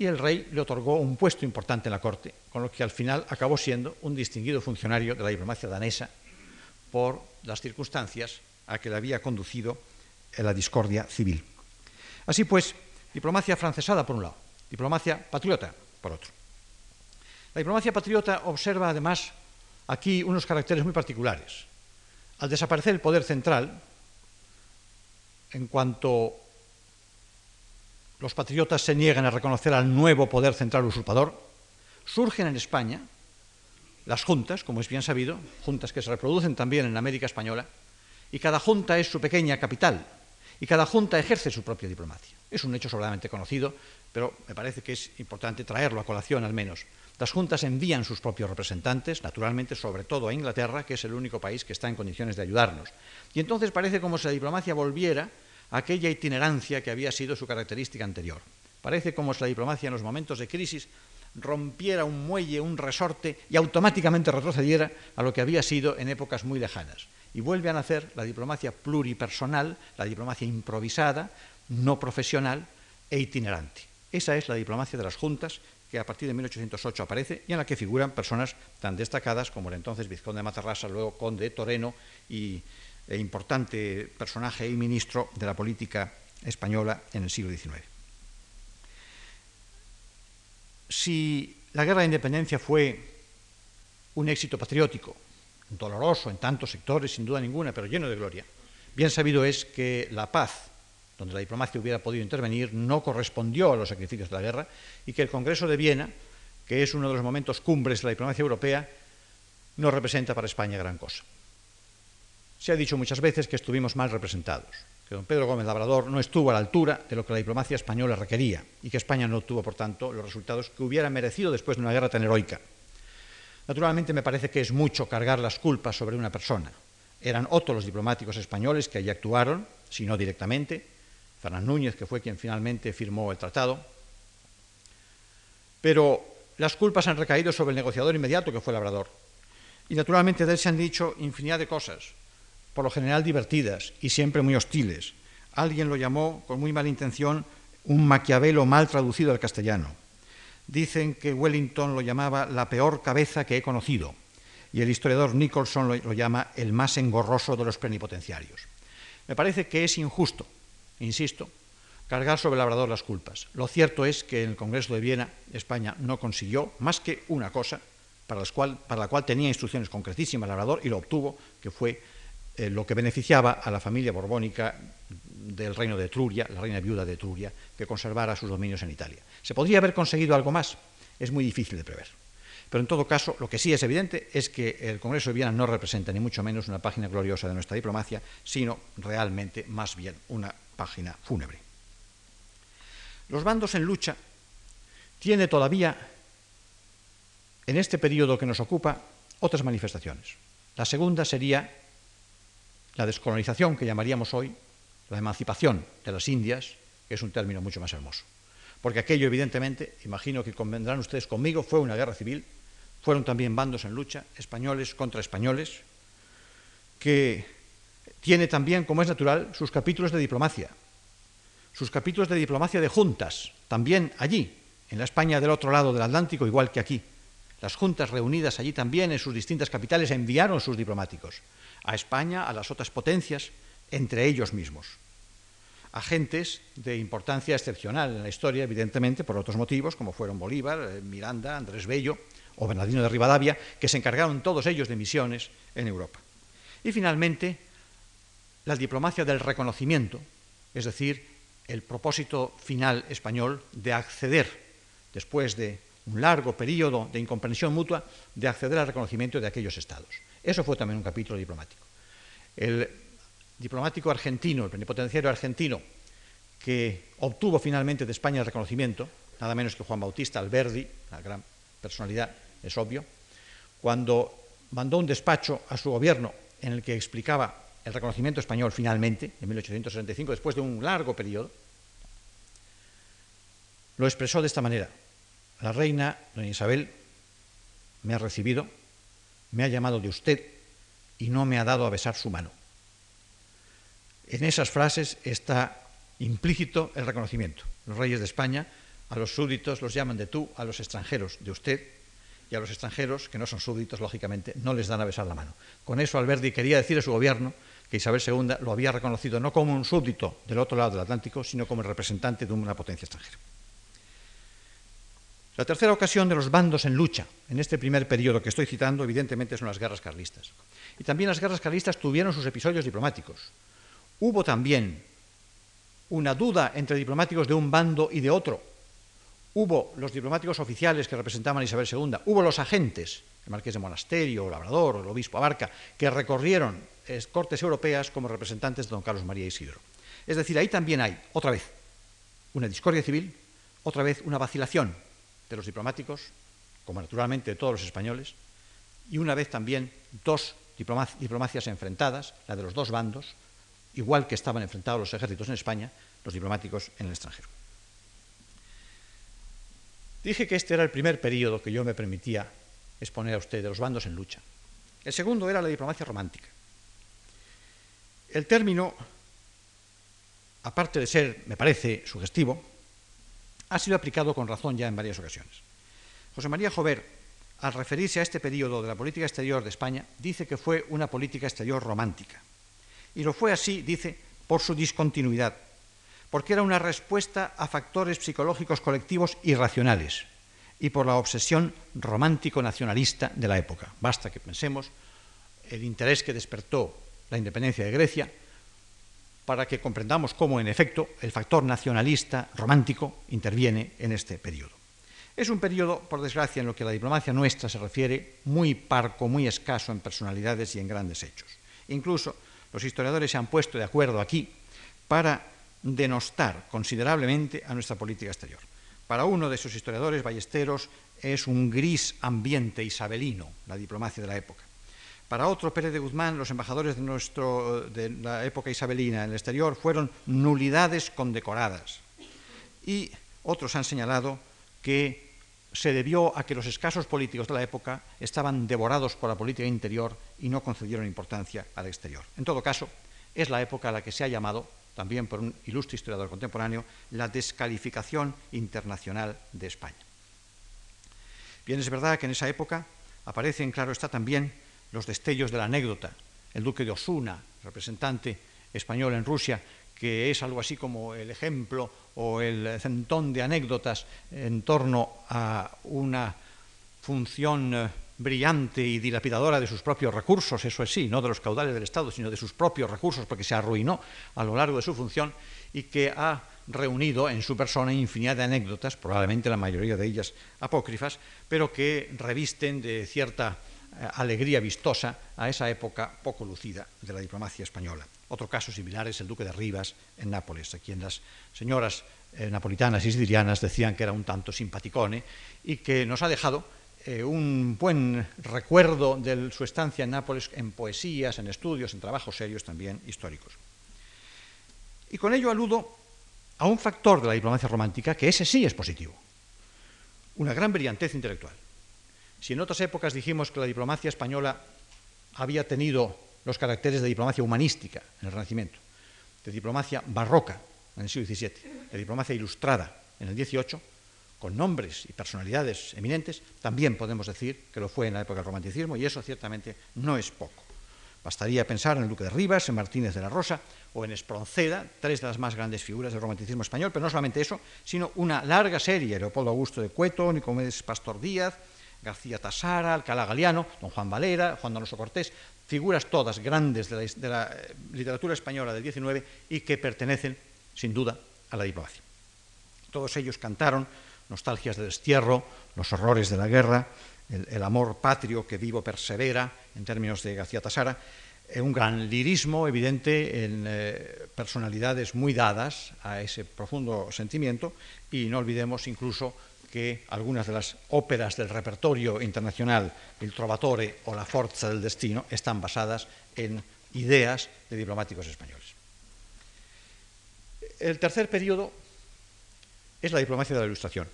y el rey le otorgó un puesto importante en la corte, con lo que al final acabó siendo un distinguido funcionario de la diplomacia danesa por las circunstancias a que le había conducido la discordia civil. Así pues, diplomacia francesada por un lado, diplomacia patriota por otro. La diplomacia patriota observa además aquí unos caracteres muy particulares. Al desaparecer el poder central, en cuanto los patriotas se niegan a reconocer al nuevo poder central usurpador, surgen en España las juntas, como es bien sabido, juntas que se reproducen también en América Española, y cada junta es su pequeña capital, y cada junta ejerce su propia diplomacia. Es un hecho sobradamente conocido, pero me parece que es importante traerlo a colación al menos. Las juntas envían sus propios representantes, naturalmente, sobre todo a Inglaterra, que es el único país que está en condiciones de ayudarnos. Y entonces parece como si la diplomacia volviera aquella itinerancia que había sido su característica anterior. Parece como si la diplomacia en los momentos de crisis rompiera un muelle, un resorte y automáticamente retrocediera a lo que había sido en épocas muy lejanas y vuelve a nacer la diplomacia pluripersonal, la diplomacia improvisada, no profesional e itinerante. Esa es la diplomacia de las juntas que a partir de 1808 aparece y en la que figuran personas tan destacadas como el entonces vizconde de Matarrasa, luego conde de Toreno y e importante personaje y ministro de la política española en el siglo XIX. Si la guerra de independencia fue un éxito patriótico, doloroso en tantos sectores, sin duda ninguna, pero lleno de gloria, bien sabido es que la paz, donde la diplomacia hubiera podido intervenir, no correspondió a los sacrificios de la guerra y que el Congreso de Viena, que es uno de los momentos cumbres de la diplomacia europea, no representa para España gran cosa. Se ha dicho muchas veces que estuvimos mal representados, que don Pedro Gómez Labrador no estuvo a la altura de lo que la diplomacia española requería y que España no obtuvo, por tanto, los resultados que hubiera merecido después de una guerra tan heroica. Naturalmente me parece que es mucho cargar las culpas sobre una persona. Eran otros los diplomáticos españoles que allí actuaron, si no directamente, Fernández Núñez, que fue quien finalmente firmó el tratado. Pero las culpas han recaído sobre el negociador inmediato que fue Labrador. Y naturalmente de él se han dicho infinidad de cosas, por lo general divertidas y siempre muy hostiles. Alguien lo llamó, con muy mala intención, un Maquiavelo mal traducido al castellano. Dicen que Wellington lo llamaba la peor cabeza que he conocido y el historiador Nicholson lo, llama el más engorroso de los plenipotenciarios. Me parece que es injusto, insisto, cargar sobre el labrador las culpas. Lo cierto es que en el Congreso de Viena España no consiguió más que una cosa para la cual tenía instrucciones concretísimas el labrador y lo obtuvo, que fue eh, lo que beneficiaba a la familia borbónica del reino de Etruria, la reina viuda de Etruria, que conservara sus dominios en Italia. ¿Se podría haber conseguido algo más? Es muy difícil de prever. Pero en todo caso, lo que sí es evidente es que el Congreso de Viena no representa ni mucho menos una página gloriosa de nuestra diplomacia, sino realmente más bien una página fúnebre. Los bandos en lucha tiene todavía, en este periodo que nos ocupa, otras manifestaciones. La segunda sería la descolonización, que llamaríamos hoy, la emancipación de las Indias, que es un término mucho más hermoso. Porque aquello, evidentemente, imagino que convendrán ustedes conmigo, fue una guerra civil, fueron también bandos en lucha, españoles contra españoles, que tiene también, como es natural, sus capítulos de diplomacia, sus capítulos de diplomacia de juntas, también allí, en la España del otro lado del Atlántico, igual que aquí. Las juntas reunidas allí también en sus distintas capitales enviaron sus diplomáticos a España, a las otras potencias, entre ellos mismos. Agentes de importancia excepcional en la historia, evidentemente, por otros motivos, como fueron Bolívar, eh, Miranda, Andrés Bello o Bernardino de Rivadavia, que se encargaron todos ellos de misiones en Europa. Y finalmente, la diplomacia del reconocimiento, es decir, el propósito final español de acceder, después de un largo periodo de incomprensión mutua, de acceder al reconocimiento de aquellos estados. Eso fue también un capítulo diplomático. El diplomático argentino, el plenipotenciario argentino, que obtuvo finalmente de España el reconocimiento, nada menos que Juan Bautista Alberdi, una gran personalidad, es obvio, cuando mandó un despacho a su gobierno en el que explicaba el reconocimiento español finalmente, en 1865, después de un largo periodo, lo expresó de esta manera. La reina, doña Isabel, me ha recibido, me ha llamado de usted y no me ha dado a besar su mano. En esas frases está implícito el reconocimiento. Los reyes de España a los súbditos los llaman de tú, a los extranjeros de usted, y a los extranjeros, que no son súbditos, lógicamente, no les dan a besar la mano. Con eso Alberti quería decir a su gobierno que Isabel II lo había reconocido no como un súbdito del otro lado del Atlántico, sino como el representante de una potencia extranjera. La tercera ocasión de los bandos en lucha en este primer periodo que estoy citando, evidentemente, son las guerras carlistas. Y también las guerras carlistas tuvieron sus episodios diplomáticos. Hubo también una duda entre diplomáticos de un bando y de otro. Hubo los diplomáticos oficiales que representaban a Isabel II, hubo los agentes, el marqués de Monasterio, el Labrador, el obispo Abarca, que recorrieron cortes europeas como representantes de don Carlos María Isidro. Es decir, ahí también hay, otra vez, una discordia civil, otra vez una vacilación de los diplomáticos, como naturalmente de todos los españoles, y una vez también dos diplomacias enfrentadas, la de los dos bandos, igual que estaban enfrentados los ejércitos en España, los diplomáticos en el extranjero. Dije que este era el primer periodo que yo me permitía exponer a usted de los bandos en lucha. El segundo era la diplomacia romántica. El término, aparte de ser, me parece, sugestivo, ha sido aplicado con razón ya en varias ocasiones. José María Jover, al referirse a este periodo de la política exterior de España, dice que fue una política exterior romántica. Y lo fue así, dice, por su discontinuidad, porque era una respuesta a factores psicológicos colectivos irracionales y por la obsesión romántico-nacionalista de la época. Basta que pensemos el interés que despertó la independencia de Grecia, para que comprendamos cómo, en efecto, el factor nacionalista romántico interviene en este periodo. Es un periodo, por desgracia, en lo que la diplomacia nuestra se refiere, muy parco, muy escaso en personalidades y en grandes hechos. Incluso los historiadores se han puesto de acuerdo aquí para denostar considerablemente a nuestra política exterior. Para uno de esos historiadores, Ballesteros, es un gris ambiente isabelino la diplomacia de la época. Para otro, Pérez de Guzmán, los embajadores de, de la época isabelina en el exterior fueron nulidades condecoradas. Y otros han señalado que se debió a que los escasos políticos de la época estaban devorados por la política interior y no concedieron importancia al exterior. En todo caso, es la época a la que se ha llamado, también por un ilustre historiador contemporáneo, la descalificación internacional de España. Bien, es verdad que en esa época aparecen, claro está, también los destellos de la anécdota. El duque de Osuna, representante español en Rusia, que es algo así como el ejemplo o el centón de anécdotas en torno a una función eh, brillante y dilapidadora de sus propios recursos, eso es sí, no de los caudales del Estado, sino de sus propios recursos, porque se arruinó a lo largo de su función y que ha reunido en su persona infinidad de anécdotas, probablemente la mayoría de ellas apócrifas, pero que revisten de cierta alegría vistosa a esa época poco lucida de la diplomacia española. Otro caso similar es el duque de Rivas en Nápoles, a quien las señoras eh, napolitanas y sicilianas decían que era un tanto simpaticone y que nos ha dejado eh, un buen recuerdo de su estancia en Nápoles en poesías, en estudios, en trabajos serios también históricos. Y con ello aludo a un factor de la diplomacia romántica que ese sí es positivo, una gran brillantez intelectual. Si en otras épocas dijimos que la diplomacia española había tenido los caracteres de diplomacia humanística en el Renacimiento, de diplomacia barroca en el siglo XVII, de diplomacia ilustrada en el XVIII, con nombres y personalidades eminentes, también podemos decir que lo fue en la época del romanticismo y eso ciertamente no es poco. Bastaría pensar en el Duque de Rivas, en Martínez de la Rosa o en Espronceda, tres de las más grandes figuras del romanticismo español, pero no solamente eso, sino una larga serie, Leopoldo Augusto de Cueto, Nicomedes Pastor Díaz, García Tasara, Alcalá Galiano, don Juan Valera, Juan Donoso Cortés, figuras todas grandes de la, eh, literatura española del XIX y que pertenecen, sin duda, a la diplomacia. Todos ellos cantaron nostalgias de destierro, los horrores de la guerra, el, amor patrio que vivo persevera, en términos de García Tasara, eh, un gran lirismo evidente en eh, personalidades muy dadas a ese profundo sentimiento y no olvidemos incluso que algunas de las óperas del repertorio internacional, el Trovatore o la Forza del Destino, están basadas en ideas de diplomáticos españoles. El tercer periodo es la diplomacia de la Ilustración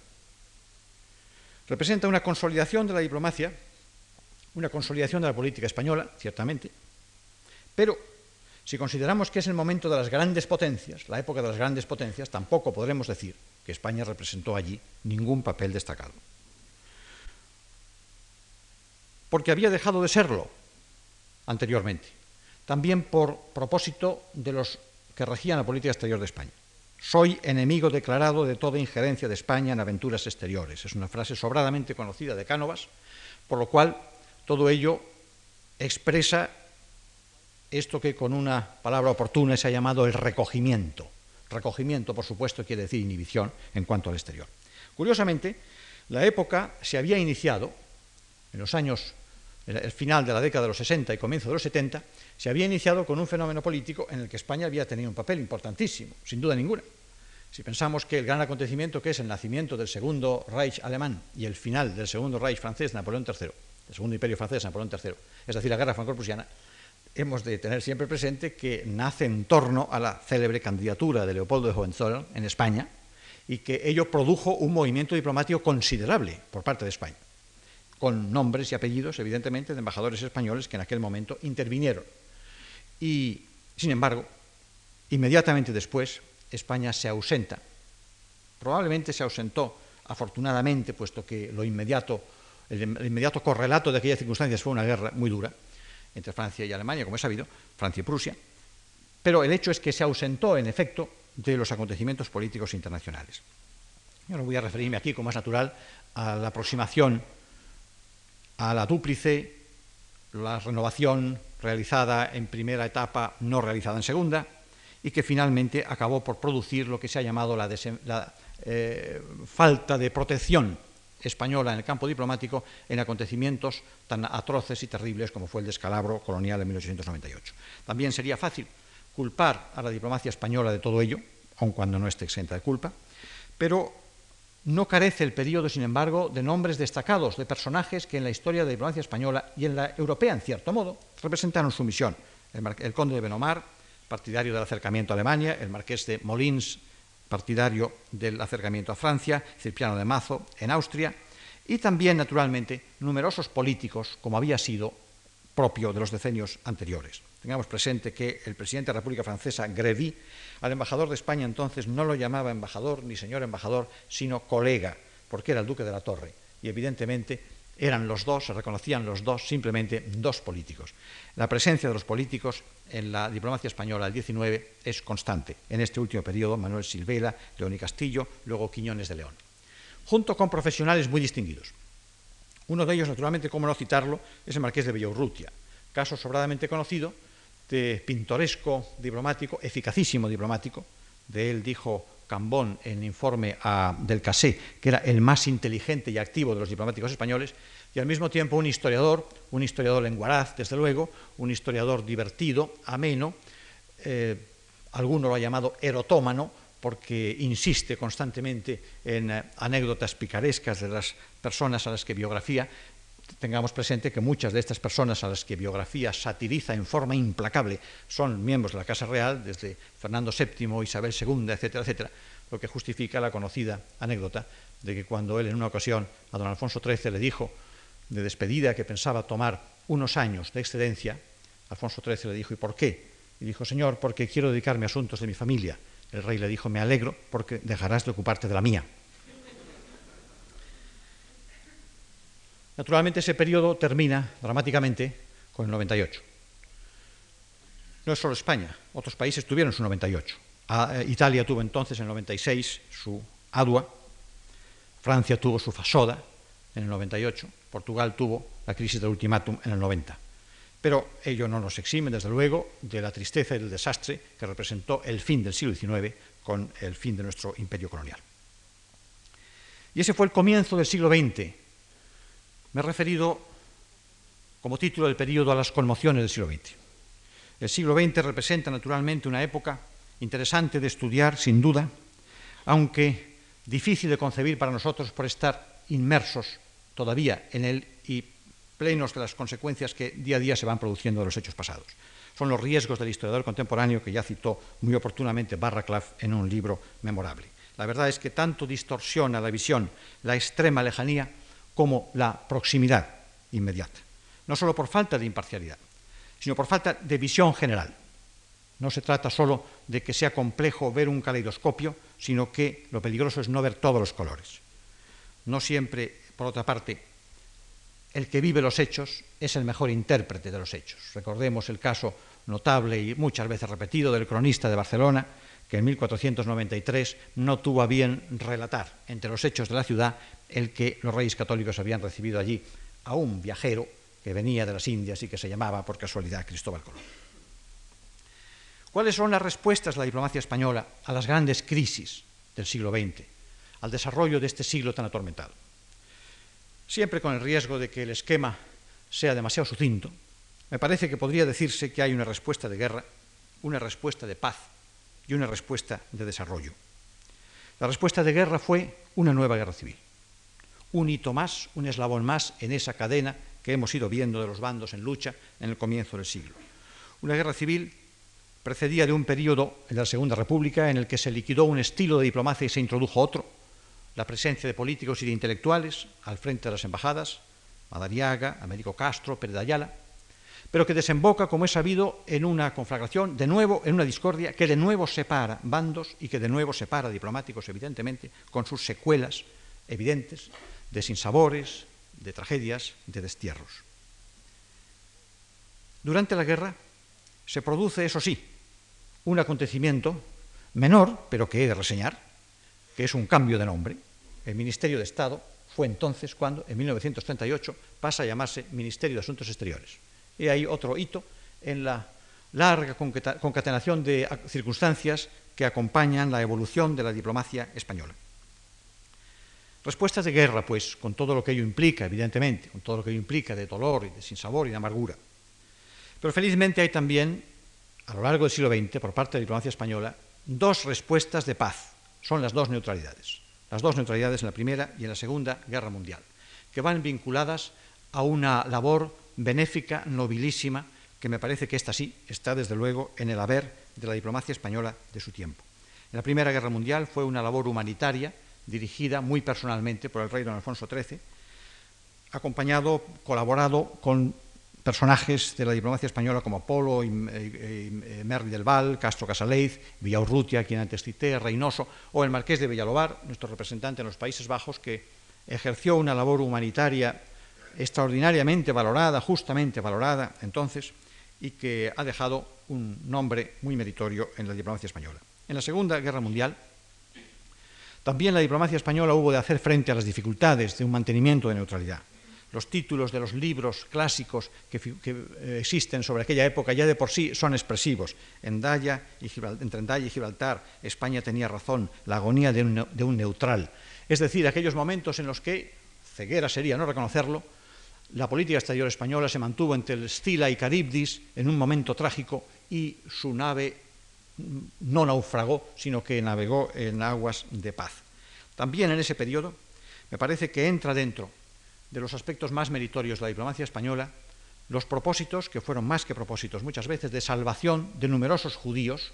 representa una consolidación de la diplomacia, una consolidación de la política española, ciertamente, pero si consideramos que es el momento de las grandes potencias, la época de las grandes potencias, tampoco podremos decir que España representó allí ningún papel destacado. Porque había dejado de serlo anteriormente, también por propósito de los que regían la política exterior de España. Soy enemigo declarado de toda injerencia de España en aventuras exteriores. Es una frase sobradamente conocida de Cánovas, por lo cual todo ello expresa esto que con una palabra oportuna se ha llamado el recogimiento. Recogimiento, por supuesto, quiere decir inhibición en cuanto al exterior. Curiosamente, la época se había iniciado en los años, el final de la década de los 60 y comienzo de los 70, se había iniciado con un fenómeno político en el que España había tenido un papel importantísimo, sin duda ninguna. Si pensamos que el gran acontecimiento que es el nacimiento del segundo Reich alemán y el final del segundo Reich francés, Napoleón III, el segundo imperio francés, Napoleón III, es decir, la guerra franco-prusiana, hemos de tener siempre presente que nace en torno a la célebre candidatura de Leopoldo de Hohenzollern en España y que ello produjo un movimiento diplomático considerable por parte de España, con nombres y apellidos, evidentemente, de embajadores españoles que en aquel momento intervinieron. Y, sin embargo, inmediatamente después, España se ausenta. Probablemente se ausentó, afortunadamente, puesto que lo inmediato, el, inmediato correlato de aquellas circunstancias fue una guerra muy dura entre Francia y Alemania, como es sabido, Francia y Prusia, pero el hecho es que se ausentó, en efecto, de los acontecimientos políticos internacionales. Yo no voy a referirme aquí, como es natural, a la aproximación a la dúplice, la renovación realizada en primera etapa, no realizada en segunda, y que finalmente acabó por producir lo que se ha llamado la, eh, falta de protección española en el campo diplomático en acontecimientos tan atroces y terribles como fue el descalabro colonial de 1898. También sería fácil culpar a la diplomacia española de todo ello, aun cuando no esté exenta de culpa, pero no carece el periodo, sin embargo, de nombres destacados, de personajes que en la historia de la diplomacia española y en la europea, en cierto modo, representaron su misión. El, conde de Benomar, partidario del acercamiento a Alemania, el marqués de Molins, partidario del acercamiento a Francia, Cipriano de Mazo en Austria, y también, naturalmente, numerosos políticos, como había sido propio de los decenios anteriores. Tengamos presente que el presidente de la República Francesa, Grévy, al embajador de España entonces no lo llamaba embajador ni señor embajador, sino colega, porque era el duque de la Torre. Y evidentemente eran los dos, se reconocían los dos, simplemente dos políticos. La presencia de los políticos en la diplomacia española del 19 es constante. En este último periodo, Manuel Silvela, León y Castillo, luego Quiñones de León, junto con profesionales muy distinguidos. Uno de ellos, naturalmente, como no citarlo, es el marqués de Villaurrutia, caso sobradamente conocido de pintoresco diplomático, eficacísimo diplomático. De él dijo Cambón en informe del Casé, que era el más inteligente y activo de los diplomáticos españoles, y al mismo tiempo un historiador, un historiador lenguaraz, desde luego, un historiador divertido, ameno, eh, alguno lo ha llamado erotómano, porque insiste constantemente en eh, anécdotas picarescas de las personas a las que biografía, tengamos presente que muchas de estas personas a las que biografía satiriza en forma implacable son miembros de la Casa Real, desde Fernando VII, Isabel II, etcétera, etcétera, lo que justifica la conocida anécdota de que cuando él en una ocasión a don Alfonso XIII le dijo de despedida que pensaba tomar unos años de excedencia, Alfonso XIII le dijo, ¿y por qué? Y dijo, Señor, porque quiero dedicarme a asuntos de mi familia. El rey le dijo, me alegro porque dejarás de ocuparte de la mía. Naturalmente ese periodo termina dramáticamente con el 98. No es solo España, otros países tuvieron su 98. Ah, eh, Italia tuvo entonces en el 96 su Adua, Francia tuvo su Fasoda en el 98, Portugal tuvo la crisis del ultimátum en el 90. Pero ello no nos exime, desde luego, de la tristeza y del desastre que representó el fin del siglo XIX con el fin de nuestro imperio colonial. Y ese fue el comienzo del siglo XX, me he referido como título del periodo a las conmociones del siglo XX. El siglo XX representa naturalmente una época interesante de estudiar, sin duda, aunque difícil de concebir para nosotros por estar inmersos todavía en él y plenos de las consecuencias que día a día se van produciendo de los hechos pasados. Son los riesgos del historiador contemporáneo que ya citó muy oportunamente Barraclough en un libro memorable. La verdad es que tanto distorsiona la visión la extrema lejanía como la proximidad inmediata. No solo por falta de imparcialidad, sino por falta de visión general. No se trata solo de que sea complejo ver un caleidoscopio, sino que lo peligroso es no ver todos los colores. No siempre, por otra parte, el que vive los hechos es el mejor intérprete de los hechos. Recordemos el caso notable y muchas veces repetido del cronista de Barcelona, que en 1493 no tuvo a bien relatar entre los hechos de la ciudad el que los reyes católicos habían recibido allí a un viajero que venía de las Indias y que se llamaba por casualidad Cristóbal Colón. ¿Cuáles son las respuestas de la diplomacia española a las grandes crisis del siglo XX, al desarrollo de este siglo tan atormentado? Siempre con el riesgo de que el esquema sea demasiado sucinto, me parece que podría decirse que hay una respuesta de guerra, una respuesta de paz y una respuesta de desarrollo. La respuesta de guerra fue una nueva guerra civil un hito más, un eslabón más en esa cadena que hemos ido viendo de los bandos en lucha en el comienzo del siglo. Una guerra civil precedía de un periodo en la Segunda República en el que se liquidó un estilo de diplomacia y se introdujo otro, la presencia de políticos y de intelectuales al frente de las embajadas, Madariaga, Américo Castro, Pérez Ayala, pero que desemboca, como es sabido, en una conflagración, de nuevo, en una discordia que de nuevo separa bandos y que de nuevo separa diplomáticos, evidentemente, con sus secuelas evidentes de sinsabores, de tragedias, de destierros. Durante la guerra se produce, eso sí, un acontecimiento menor, pero que he de reseñar, que es un cambio de nombre. El Ministerio de Estado fue entonces cuando, en 1938, pasa a llamarse Ministerio de Asuntos Exteriores. Y hay otro hito en la larga concatenación de circunstancias que acompañan la evolución de la diplomacia española. Respuestas de guerra, pues, con todo lo que ello implica, evidentemente, con todo lo que ello implica de dolor y de sinsabor y de amargura. Pero felizmente hay también, a lo largo del siglo XX, por parte de la diplomacia española, dos respuestas de paz. Son las dos neutralidades. Las dos neutralidades en la Primera y en la Segunda Guerra Mundial, que van vinculadas a una labor benéfica, nobilísima, que me parece que esta sí está, desde luego, en el haber de la diplomacia española de su tiempo. En la Primera Guerra Mundial fue una labor humanitaria dirigida muy personalmente por el rey don Alfonso XIII, acompañado, colaborado con personajes de la diplomacia española como Polo, y, Merli del Val, Castro Casaleiz, Villaurrutia, quien antes cité, Reynoso, o el marqués de Villalobar, nuestro representante en los Países Bajos, que ejerció una labor humanitaria extraordinariamente valorada, justamente valorada entonces, y que ha dejado un nombre muy meritorio en la diplomacia española. En la Segunda Guerra Mundial, también la diplomacia española hubo de hacer frente a las dificultades de un mantenimiento de neutralidad. Los títulos de los libros clásicos que, eh, existen sobre aquella época ya de por sí son expresivos. En Daya y entre Daya y Gibraltar, España tenía razón, la agonía de un neutral. Es decir, aquellos momentos en los que, ceguera sería no reconocerlo, la política exterior española se mantuvo entre el Stila y Caribdis en un momento trágico y su nave no naufragó, sino que navegó en aguas de paz. También en ese periodo me parece que entra dentro de los aspectos más meritorios de la diplomacia española los propósitos, que fueron más que propósitos muchas veces, de salvación de numerosos judíos,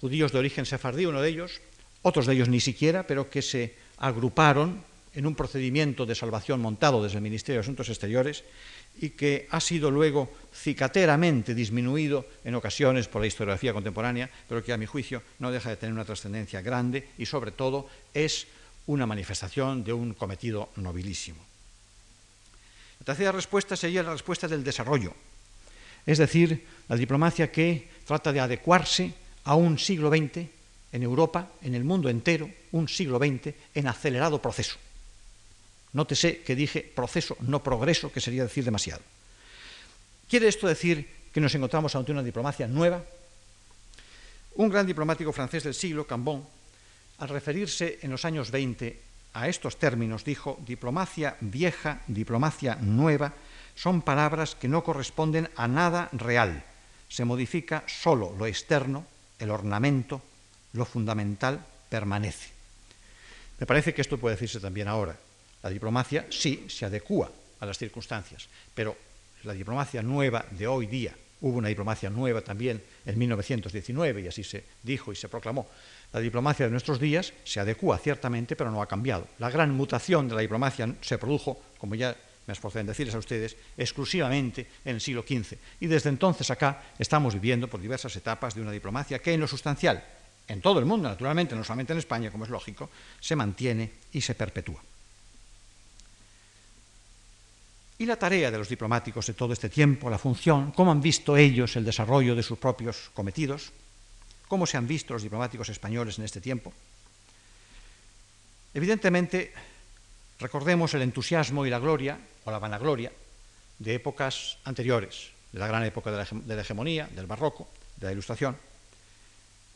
judíos de origen sefardí, uno de ellos, otros de ellos ni siquiera, pero que se agruparon en un procedimiento de salvación montado desde el Ministerio de Asuntos Exteriores y que ha sido luego cicateramente disminuido en ocasiones por la historiografía contemporánea, pero que a mi juicio no deja de tener una trascendencia grande y sobre todo es una manifestación de un cometido nobilísimo. La tercera respuesta sería la respuesta del desarrollo, es decir, la diplomacia que trata de adecuarse a un siglo XX en Europa, en el mundo entero, un siglo XX en acelerado proceso. Nótese que dije proceso, no progreso, que sería decir demasiado. ¿Quiere esto decir que nos encontramos ante una diplomacia nueva? Un gran diplomático francés del siglo, Cambon, al referirse en los años 20 a estos términos, dijo, diplomacia vieja, diplomacia nueva, son palabras que no corresponden a nada real. Se modifica solo lo externo, el ornamento, lo fundamental permanece. Me parece que esto puede decirse también ahora. La diplomacia sí se adecua a las circunstancias, pero la diplomacia nueva de hoy día, hubo una diplomacia nueva también en 1919 y así se dijo y se proclamó. La diplomacia de nuestros días se adecua ciertamente, pero no ha cambiado. La gran mutación de la diplomacia se produjo, como ya me esforcé en decirles a ustedes, exclusivamente en el siglo XV. Y desde entonces acá estamos viviendo por diversas etapas de una diplomacia que en lo sustancial, en todo el mundo naturalmente, no solamente en España, como es lógico, se mantiene y se perpetúa. Y la tarea de los diplomáticos de todo este tiempo, la función, cómo han visto ellos el desarrollo de sus propios cometidos, cómo se han visto los diplomáticos españoles en este tiempo. Evidentemente, recordemos el entusiasmo y la gloria, o la vanagloria, de épocas anteriores, de la gran época de la, hegemonía, del barroco, de la ilustración.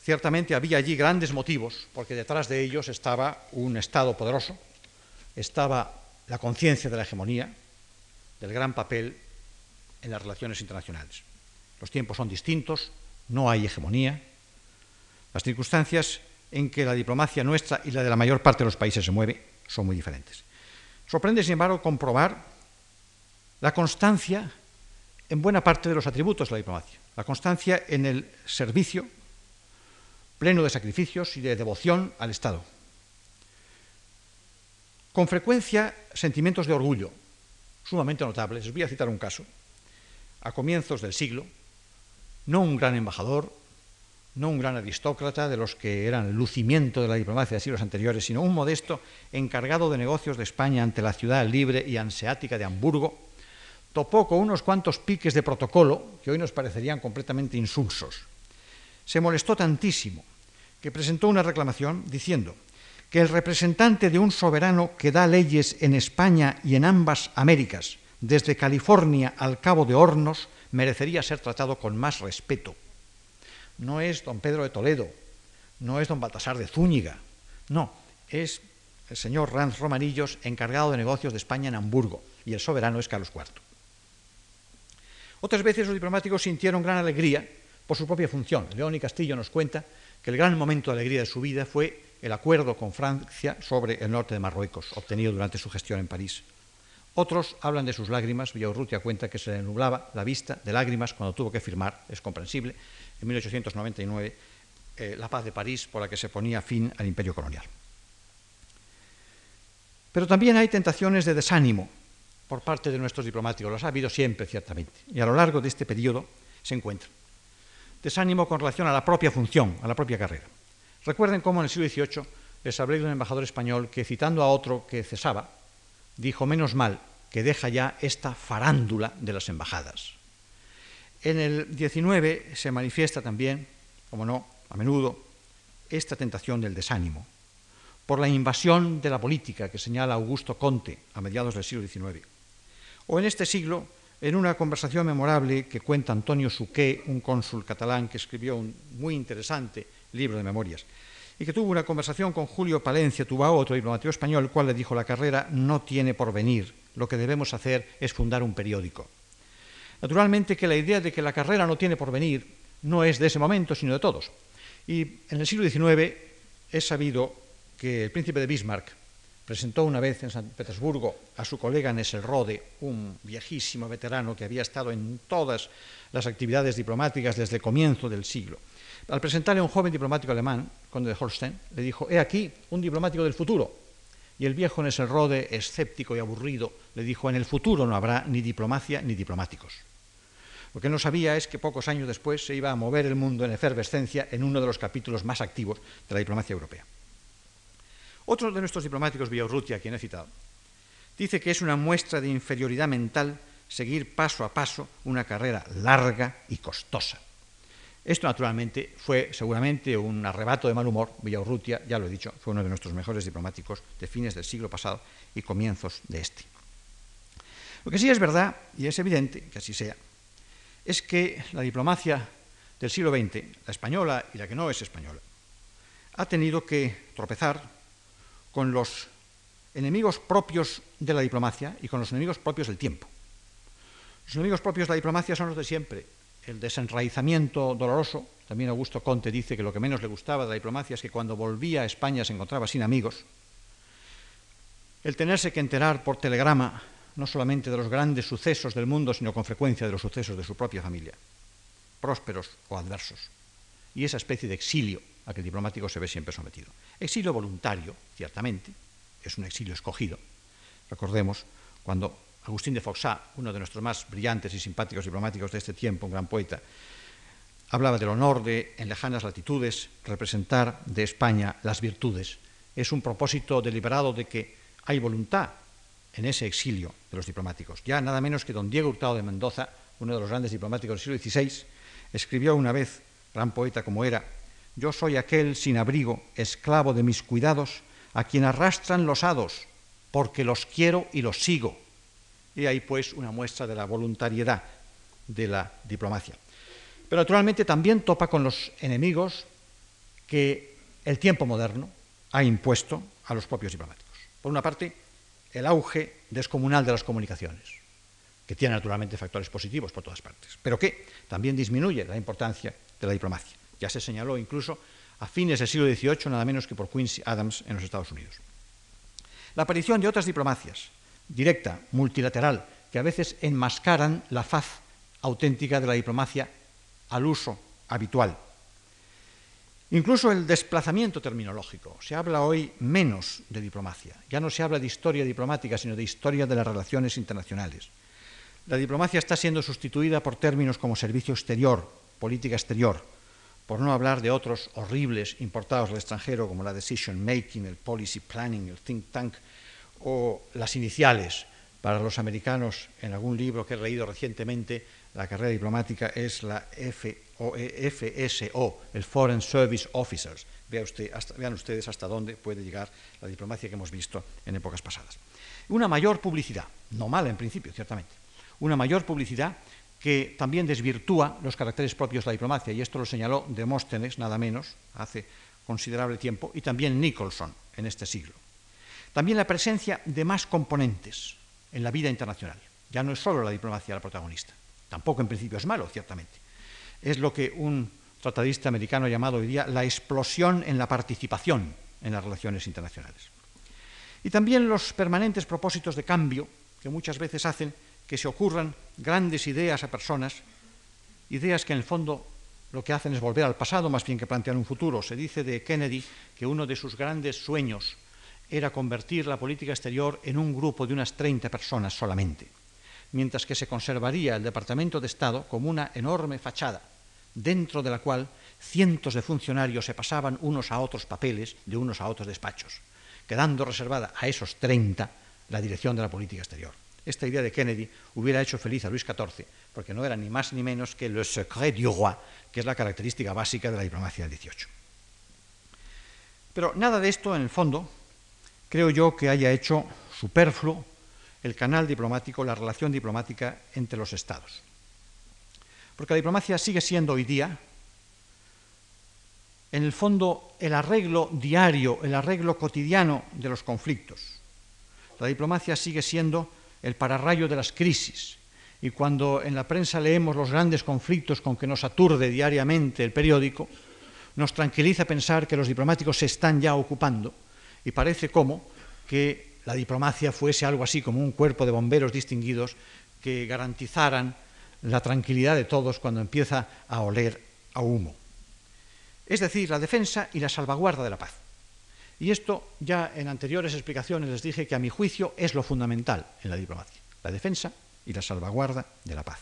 Ciertamente había allí grandes motivos, porque detrás de ellos estaba un Estado poderoso, estaba la conciencia de la hegemonía, del gran papel en las relaciones internacionales. Los tiempos son distintos, no hay hegemonía. Las circunstancias en que la diplomacia nuestra y la de la mayor parte de los países se mueve son muy diferentes. Sorprende, sin embargo, comprobar la constancia en buena parte de los atributos de la diplomacia. La constancia en el servicio pleno de sacrificios y de devoción al Estado. Con frecuencia, sentimientos de orgullo, sumamente notables. Les voy a citar un caso. A comienzos del siglo, no un gran embajador, no un gran aristócrata de los que eran el lucimiento de la diplomacia de siglos anteriores, sino un modesto encargado de negocios de España ante la ciudad libre y anseática de Hamburgo, topó con unos cuantos piques de protocolo que hoy nos parecerían completamente insulsos. Se molestó tantísimo que presentó una reclamación diciendo que el representante de un soberano que da leyes en España y en ambas Américas, desde California al Cabo de Hornos, merecería ser tratado con más respeto. No es don Pedro de Toledo, no es don Baltasar de Zúñiga, no, es el señor Ranz Romanillos, encargado de negocios de España en Hamburgo, y el soberano es Carlos IV. Otras veces los diplomáticos sintieron gran alegría por su propia función. León y Castillo nos cuenta que el gran momento de alegría de su vida fue el acuerdo con Francia sobre el norte de Marruecos, obtenido durante su gestión en París. Otros hablan de sus lágrimas. Villaurrutia cuenta que se le nublaba la vista de lágrimas cuando tuvo que firmar, es comprensible, en 1899 eh, la paz de París por la que se ponía fin al imperio colonial. Pero también hay tentaciones de desánimo por parte de nuestros diplomáticos, los ha habido siempre, ciertamente, y a lo largo de este periodo se encuentran. Desánimo con relación a la propia función, a la propia carrera. Recuerden cómo en el siglo XVIII les hablé de un embajador español que, citando a otro que cesaba, dijo, menos mal que deja ya esta farándula de las embajadas. En el XIX se manifiesta también, como no, a menudo, esta tentación del desánimo, por la invasión de la política que señala Augusto Conte a mediados del siglo XIX. O en este siglo, en una conversación memorable que cuenta Antonio Suqué, un cónsul catalán que escribió un muy interesante libro de memorias, y que tuvo una conversación con Julio Palencia Tubao, otro diplomático español, el cual le dijo la carrera no tiene porvenir, lo que debemos hacer es fundar un periódico. Naturalmente que la idea de que la carrera no tiene porvenir no es de ese momento, sino de todos. Y en el siglo XIX es sabido que el príncipe de Bismarck presentó una vez en San Petersburgo a su colega Nesselrode, un viejísimo veterano que había estado en todas las actividades diplomáticas desde el comienzo del siglo. Al presentarle a un joven diplomático alemán, conde de Holstein, le dijo, he aquí un diplomático del futuro. Y el viejo Nesselrode, escéptico y aburrido, le dijo, en el futuro no habrá ni diplomacia ni diplomáticos. Lo que no sabía es que pocos años después se iba a mover el mundo en efervescencia en uno de los capítulos más activos de la diplomacia europea. Otro de nuestros diplomáticos, Villaurrutia, quien he citado, dice que es una muestra de inferioridad mental seguir paso a paso una carrera larga y costosa. Esto, naturalmente, fue seguramente un arrebato de mal humor. Villaurrutia, ya lo he dicho, fue uno de nuestros mejores diplomáticos de fines del siglo pasado y comienzos de este. Lo que sí es verdad, y es evidente que así sea, es que la diplomacia del siglo XX, la española y la que no es española, ha tenido que tropezar con los enemigos propios de la diplomacia y con los enemigos propios del tiempo. Los enemigos propios de la diplomacia son los de siempre. El desenraizamiento doloroso. También Augusto Conte dice que lo que menos le gustaba de la diplomacia es que cuando volvía a España se encontraba sin amigos. El tenerse que enterar por telegrama no solamente de los grandes sucesos del mundo, sino con frecuencia de los sucesos de su propia familia, prósperos o adversos. Y esa especie de exilio a que el diplomático se ve siempre sometido. Exilio voluntario, ciertamente, es un exilio escogido. Recordemos cuando Agustín de Foxá, uno de nuestros más brillantes y simpáticos diplomáticos de este tiempo, un gran poeta, hablaba del honor de, en lejanas latitudes, representar de España las virtudes. Es un propósito deliberado de que hay voluntad en ese exilio de los diplomáticos. Ya nada menos que don Diego Hurtado de Mendoza, uno de los grandes diplomáticos del siglo XVI, escribió una vez, gran poeta como era, yo soy aquel sin abrigo, esclavo de mis cuidados, a quien arrastran los hados, porque los quiero y los sigo. Y ahí pues una muestra de la voluntariedad de la diplomacia. Pero naturalmente también topa con los enemigos que el tiempo moderno ha impuesto a los propios diplomáticos. Por una parte, el auge descomunal de las comunicaciones, que tiene naturalmente factores positivos por todas partes, pero que también disminuye la importancia de la diplomacia. Ya se señaló incluso a fines del siglo XVIII, nada menos que por Quincy Adams en los Estados Unidos. La aparición de otras diplomacias, directa, multilateral, que a veces enmascaran la faz auténtica de la diplomacia al uso habitual Incluso el desplazamiento terminológico. Se habla hoy menos de diplomacia. Ya no se habla de historia diplomática, sino de historia de las relaciones internacionales. La diplomacia está siendo sustituida por términos como servicio exterior, política exterior, por no hablar de otros horribles importados del extranjero como la decision making, el policy planning, el think tank o las iniciales. Para los americanos, en algún libro que he leído recientemente, la carrera diplomática es la FSO, el Foreign Service Officers. vean ustedes hasta dónde puede llegar la diplomacia que hemos visto en épocas pasadas. Una mayor publicidad, no mala en principio, ciertamente, una mayor publicidad que también desvirtúa los caracteres propios de la diplomacia, y esto lo señaló Demóstenes, nada menos, hace considerable tiempo, y también Nicholson en este siglo. También la presencia de más componentes en la vida internacional. Ya no es solo la diplomacia la protagonista. Tampoco en principio es malo, ciertamente. Es lo que un tratadista americano ha llamado hoy día la explosión en la participación en las relaciones internacionales. Y también los permanentes propósitos de cambio que muchas veces hacen que se ocurran grandes ideas a personas, ideas que en el fondo lo que hacen es volver al pasado más bien que plantear un futuro. Se dice de Kennedy que uno de sus grandes sueños era convertir la política exterior en un grupo de unas 30 personas solamente, mientras que se conservaría el Departamento de Estado como una enorme fachada, dentro de la cual cientos de funcionarios se pasaban unos a otros papeles de unos a otros despachos, quedando reservada a esos 30 la dirección de la política exterior. Esta idea de Kennedy hubiera hecho feliz a Luis XIV, porque no era ni más ni menos que le secret du roi, que es la característica básica de la diplomacia del XVIII. Pero nada de esto, en el fondo, creo yo que haya hecho superfluo el canal diplomático, la relación diplomática entre los estados. Porque la diplomacia sigue siendo hoy día, en el fondo, el arreglo diario, el arreglo cotidiano de los conflictos. La diplomacia sigue siendo el pararrayo de las crisis. Y cuando en la prensa leemos los grandes conflictos con que nos aturde diariamente el periódico, nos tranquiliza pensar que los diplomáticos se están ya ocupando y parece como que la diplomacia fuese algo así como un cuerpo de bomberos distinguidos que garantizaran la tranquilidad de todos cuando empieza a oler a humo. Es decir, la defensa y la salvaguarda de la paz. Y esto ya en anteriores explicaciones les dije que a mi juicio es lo fundamental en la diplomacia, la defensa y la salvaguarda de la paz.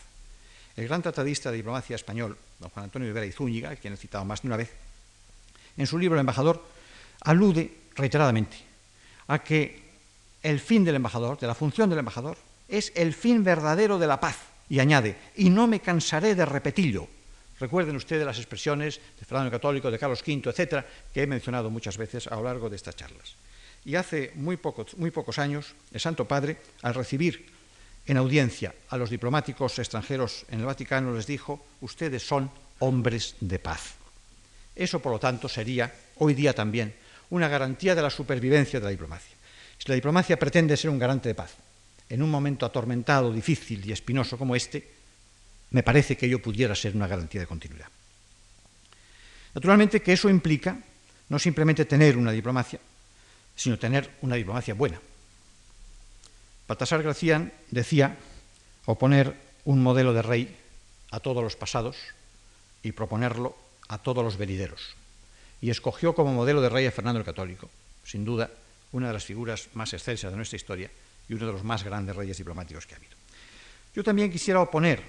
El gran tratadista de diplomacia español, don Juan Antonio Rivera y Zúñiga, quien he citado más de una vez, en su libro El embajador, alude reiteradamente a que el fin del embajador, de la función del embajador, es el fin verdadero de la paz. Y añade, y no me cansaré de repetirlo. Recuerden ustedes las expresiones de Fernando Católico, de Carlos V, etcétera, que he mencionado muchas veces a lo largo de estas charlas. Y hace muy pocos, muy pocos años, el Santo Padre, al recibir en audiencia a los diplomáticos extranjeros en el Vaticano, les dijo, ustedes son hombres de paz. Eso, por lo tanto, sería hoy día también una garantía de la supervivencia de la diplomacia. Si la diplomacia pretende ser un garante de paz en un momento atormentado, difícil y espinoso como este, me parece que ello pudiera ser una garantía de continuidad. Naturalmente que eso implica no simplemente tener una diplomacia, sino tener una diplomacia buena. Baltasar Gracián decía oponer un modelo de rey a todos los pasados y proponerlo a todos los venideros. Y escogió como modelo de rey a Fernando el Católico, sin duda una de las figuras más excelsas de nuestra historia y uno de los más grandes reyes diplomáticos que ha habido. Yo también quisiera oponer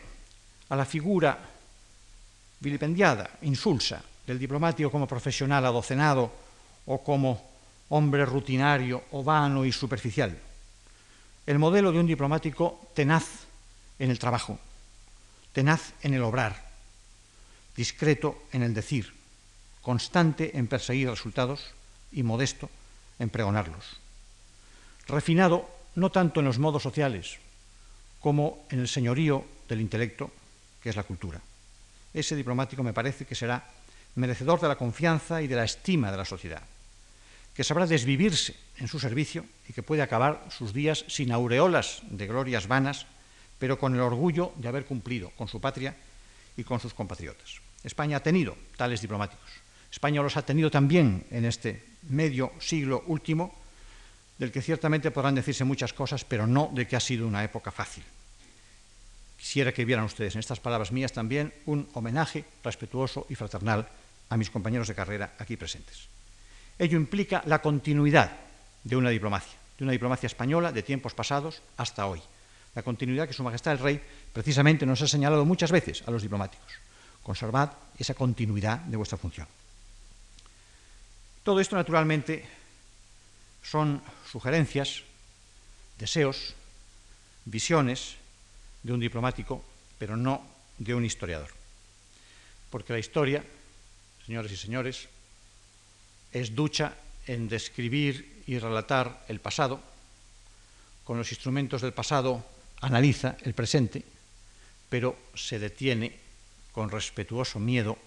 a la figura vilipendiada, insulsa, del diplomático como profesional adocenado o como hombre rutinario o vano y superficial el modelo de un diplomático tenaz en el trabajo, tenaz en el obrar, discreto en el decir, constante en perseguir resultados y modesto en pregonarlos. Refinado no tanto en los modos sociales como en el señorío del intelecto, que es la cultura. Ese diplomático me parece que será merecedor de la confianza y de la estima de la sociedad que sabrá desvivirse en su servicio y que puede acabar sus días sin aureolas de glorias vanas, pero con el orgullo de haber cumplido con su patria y con sus compatriotas. España ha tenido tales diplomáticos. España los ha tenido también en este medio siglo último, del que ciertamente podrán decirse muchas cosas, pero no de que ha sido una época fácil. Quisiera que vieran ustedes en estas palabras mías también un homenaje respetuoso y fraternal a mis compañeros de carrera aquí presentes. Ello implica la continuidad de una diplomacia, de una diplomacia española de tiempos pasados hasta hoy. La continuidad que Su Majestad el Rey precisamente nos ha señalado muchas veces a los diplomáticos. Conservad esa continuidad de vuestra función. Todo esto, naturalmente, son sugerencias, deseos, visiones de un diplomático, pero no de un historiador. Porque la historia, señores y señores, es ducha en describir y relatar el pasado, con los instrumentos del pasado analiza el presente, pero se detiene con respetuoso miedo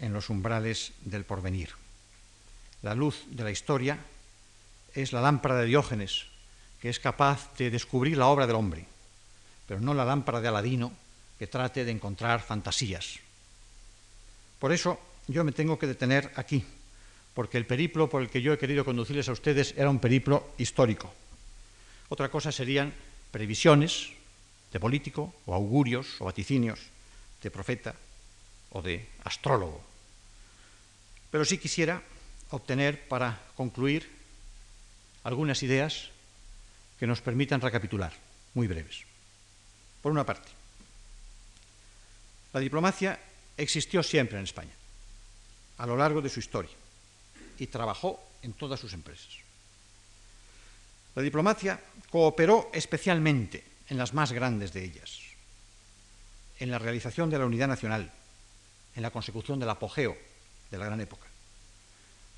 en los umbrales del porvenir. La luz de la historia es la lámpara de Diógenes, que es capaz de descubrir la obra del hombre, pero no la lámpara de Aladino, que trate de encontrar fantasías. Por eso yo me tengo que detener aquí, porque el periplo por el que yo he querido conducirles a ustedes era un periplo histórico. Otra cosa serían previsiones de político o augurios o vaticinios de profeta o de astrólogo. Pero sí quisiera obtener para concluir algunas ideas que nos permitan recapitular, muy breves. Por una parte, la diplomacia existió siempre en España, a lo largo de su historia, y trabajó en todas sus empresas. La diplomacia cooperó especialmente en las más grandes de ellas, en la realización de la unidad nacional, en la consecución del apogeo de la gran época.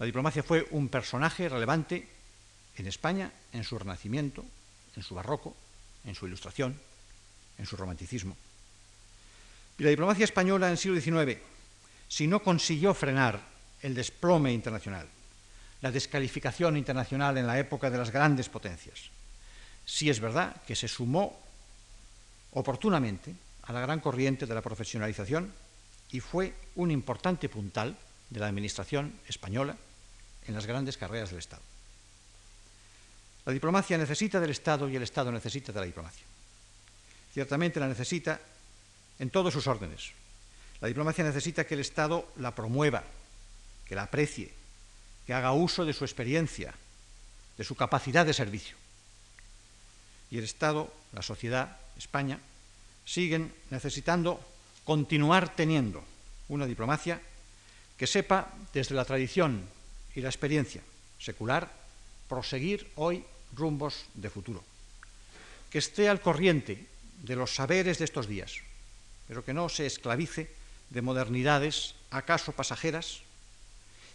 La diplomacia fue un personaje relevante en España en su renacimiento, en su barroco, en su ilustración, en su romanticismo. Y la diplomacia española en el siglo XIX, si no consiguió frenar el desplome internacional, la descalificación internacional en la época de las grandes potencias, sí es verdad que se sumó oportunamente a la gran corriente de la profesionalización y fue un importante puntal de la administración española en las grandes carreras del Estado. La diplomacia necesita del Estado y el Estado necesita de la diplomacia. Ciertamente la necesita en todos sus órdenes. La diplomacia necesita que el Estado la promueva, que la aprecie, que haga uso de su experiencia, de su capacidad de servicio. Y el Estado, la sociedad, España, siguen necesitando continuar teniendo una diplomacia que sepa, desde la tradición y la experiencia secular, proseguir hoy rumbos de futuro, que esté al corriente de los saberes de estos días, pero que no se esclavice de modernidades acaso pasajeras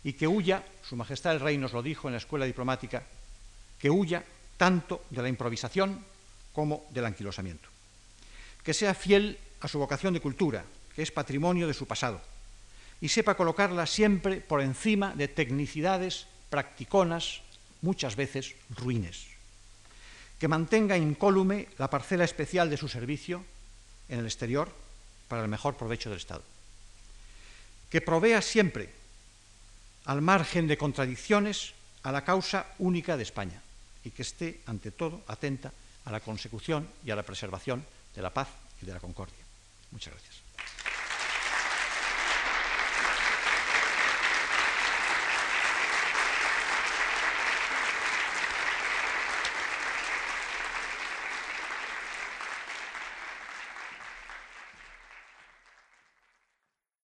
y que huya, Su Majestad el Rey nos lo dijo en la escuela diplomática, que huya tanto de la improvisación como del anquilosamiento. Que sea fiel a su vocación de cultura, que es patrimonio de su pasado, y sepa colocarla siempre por encima de tecnicidades practiconas, muchas veces ruines. Que mantenga incólume la parcela especial de su servicio en el exterior para el mejor provecho del Estado. Que provea siempre, al margen de contradicciones, a la causa única de España y que esté, ante todo, atenta a la consecución y a la preservación de la paz y de la concordia. Muchas gracias.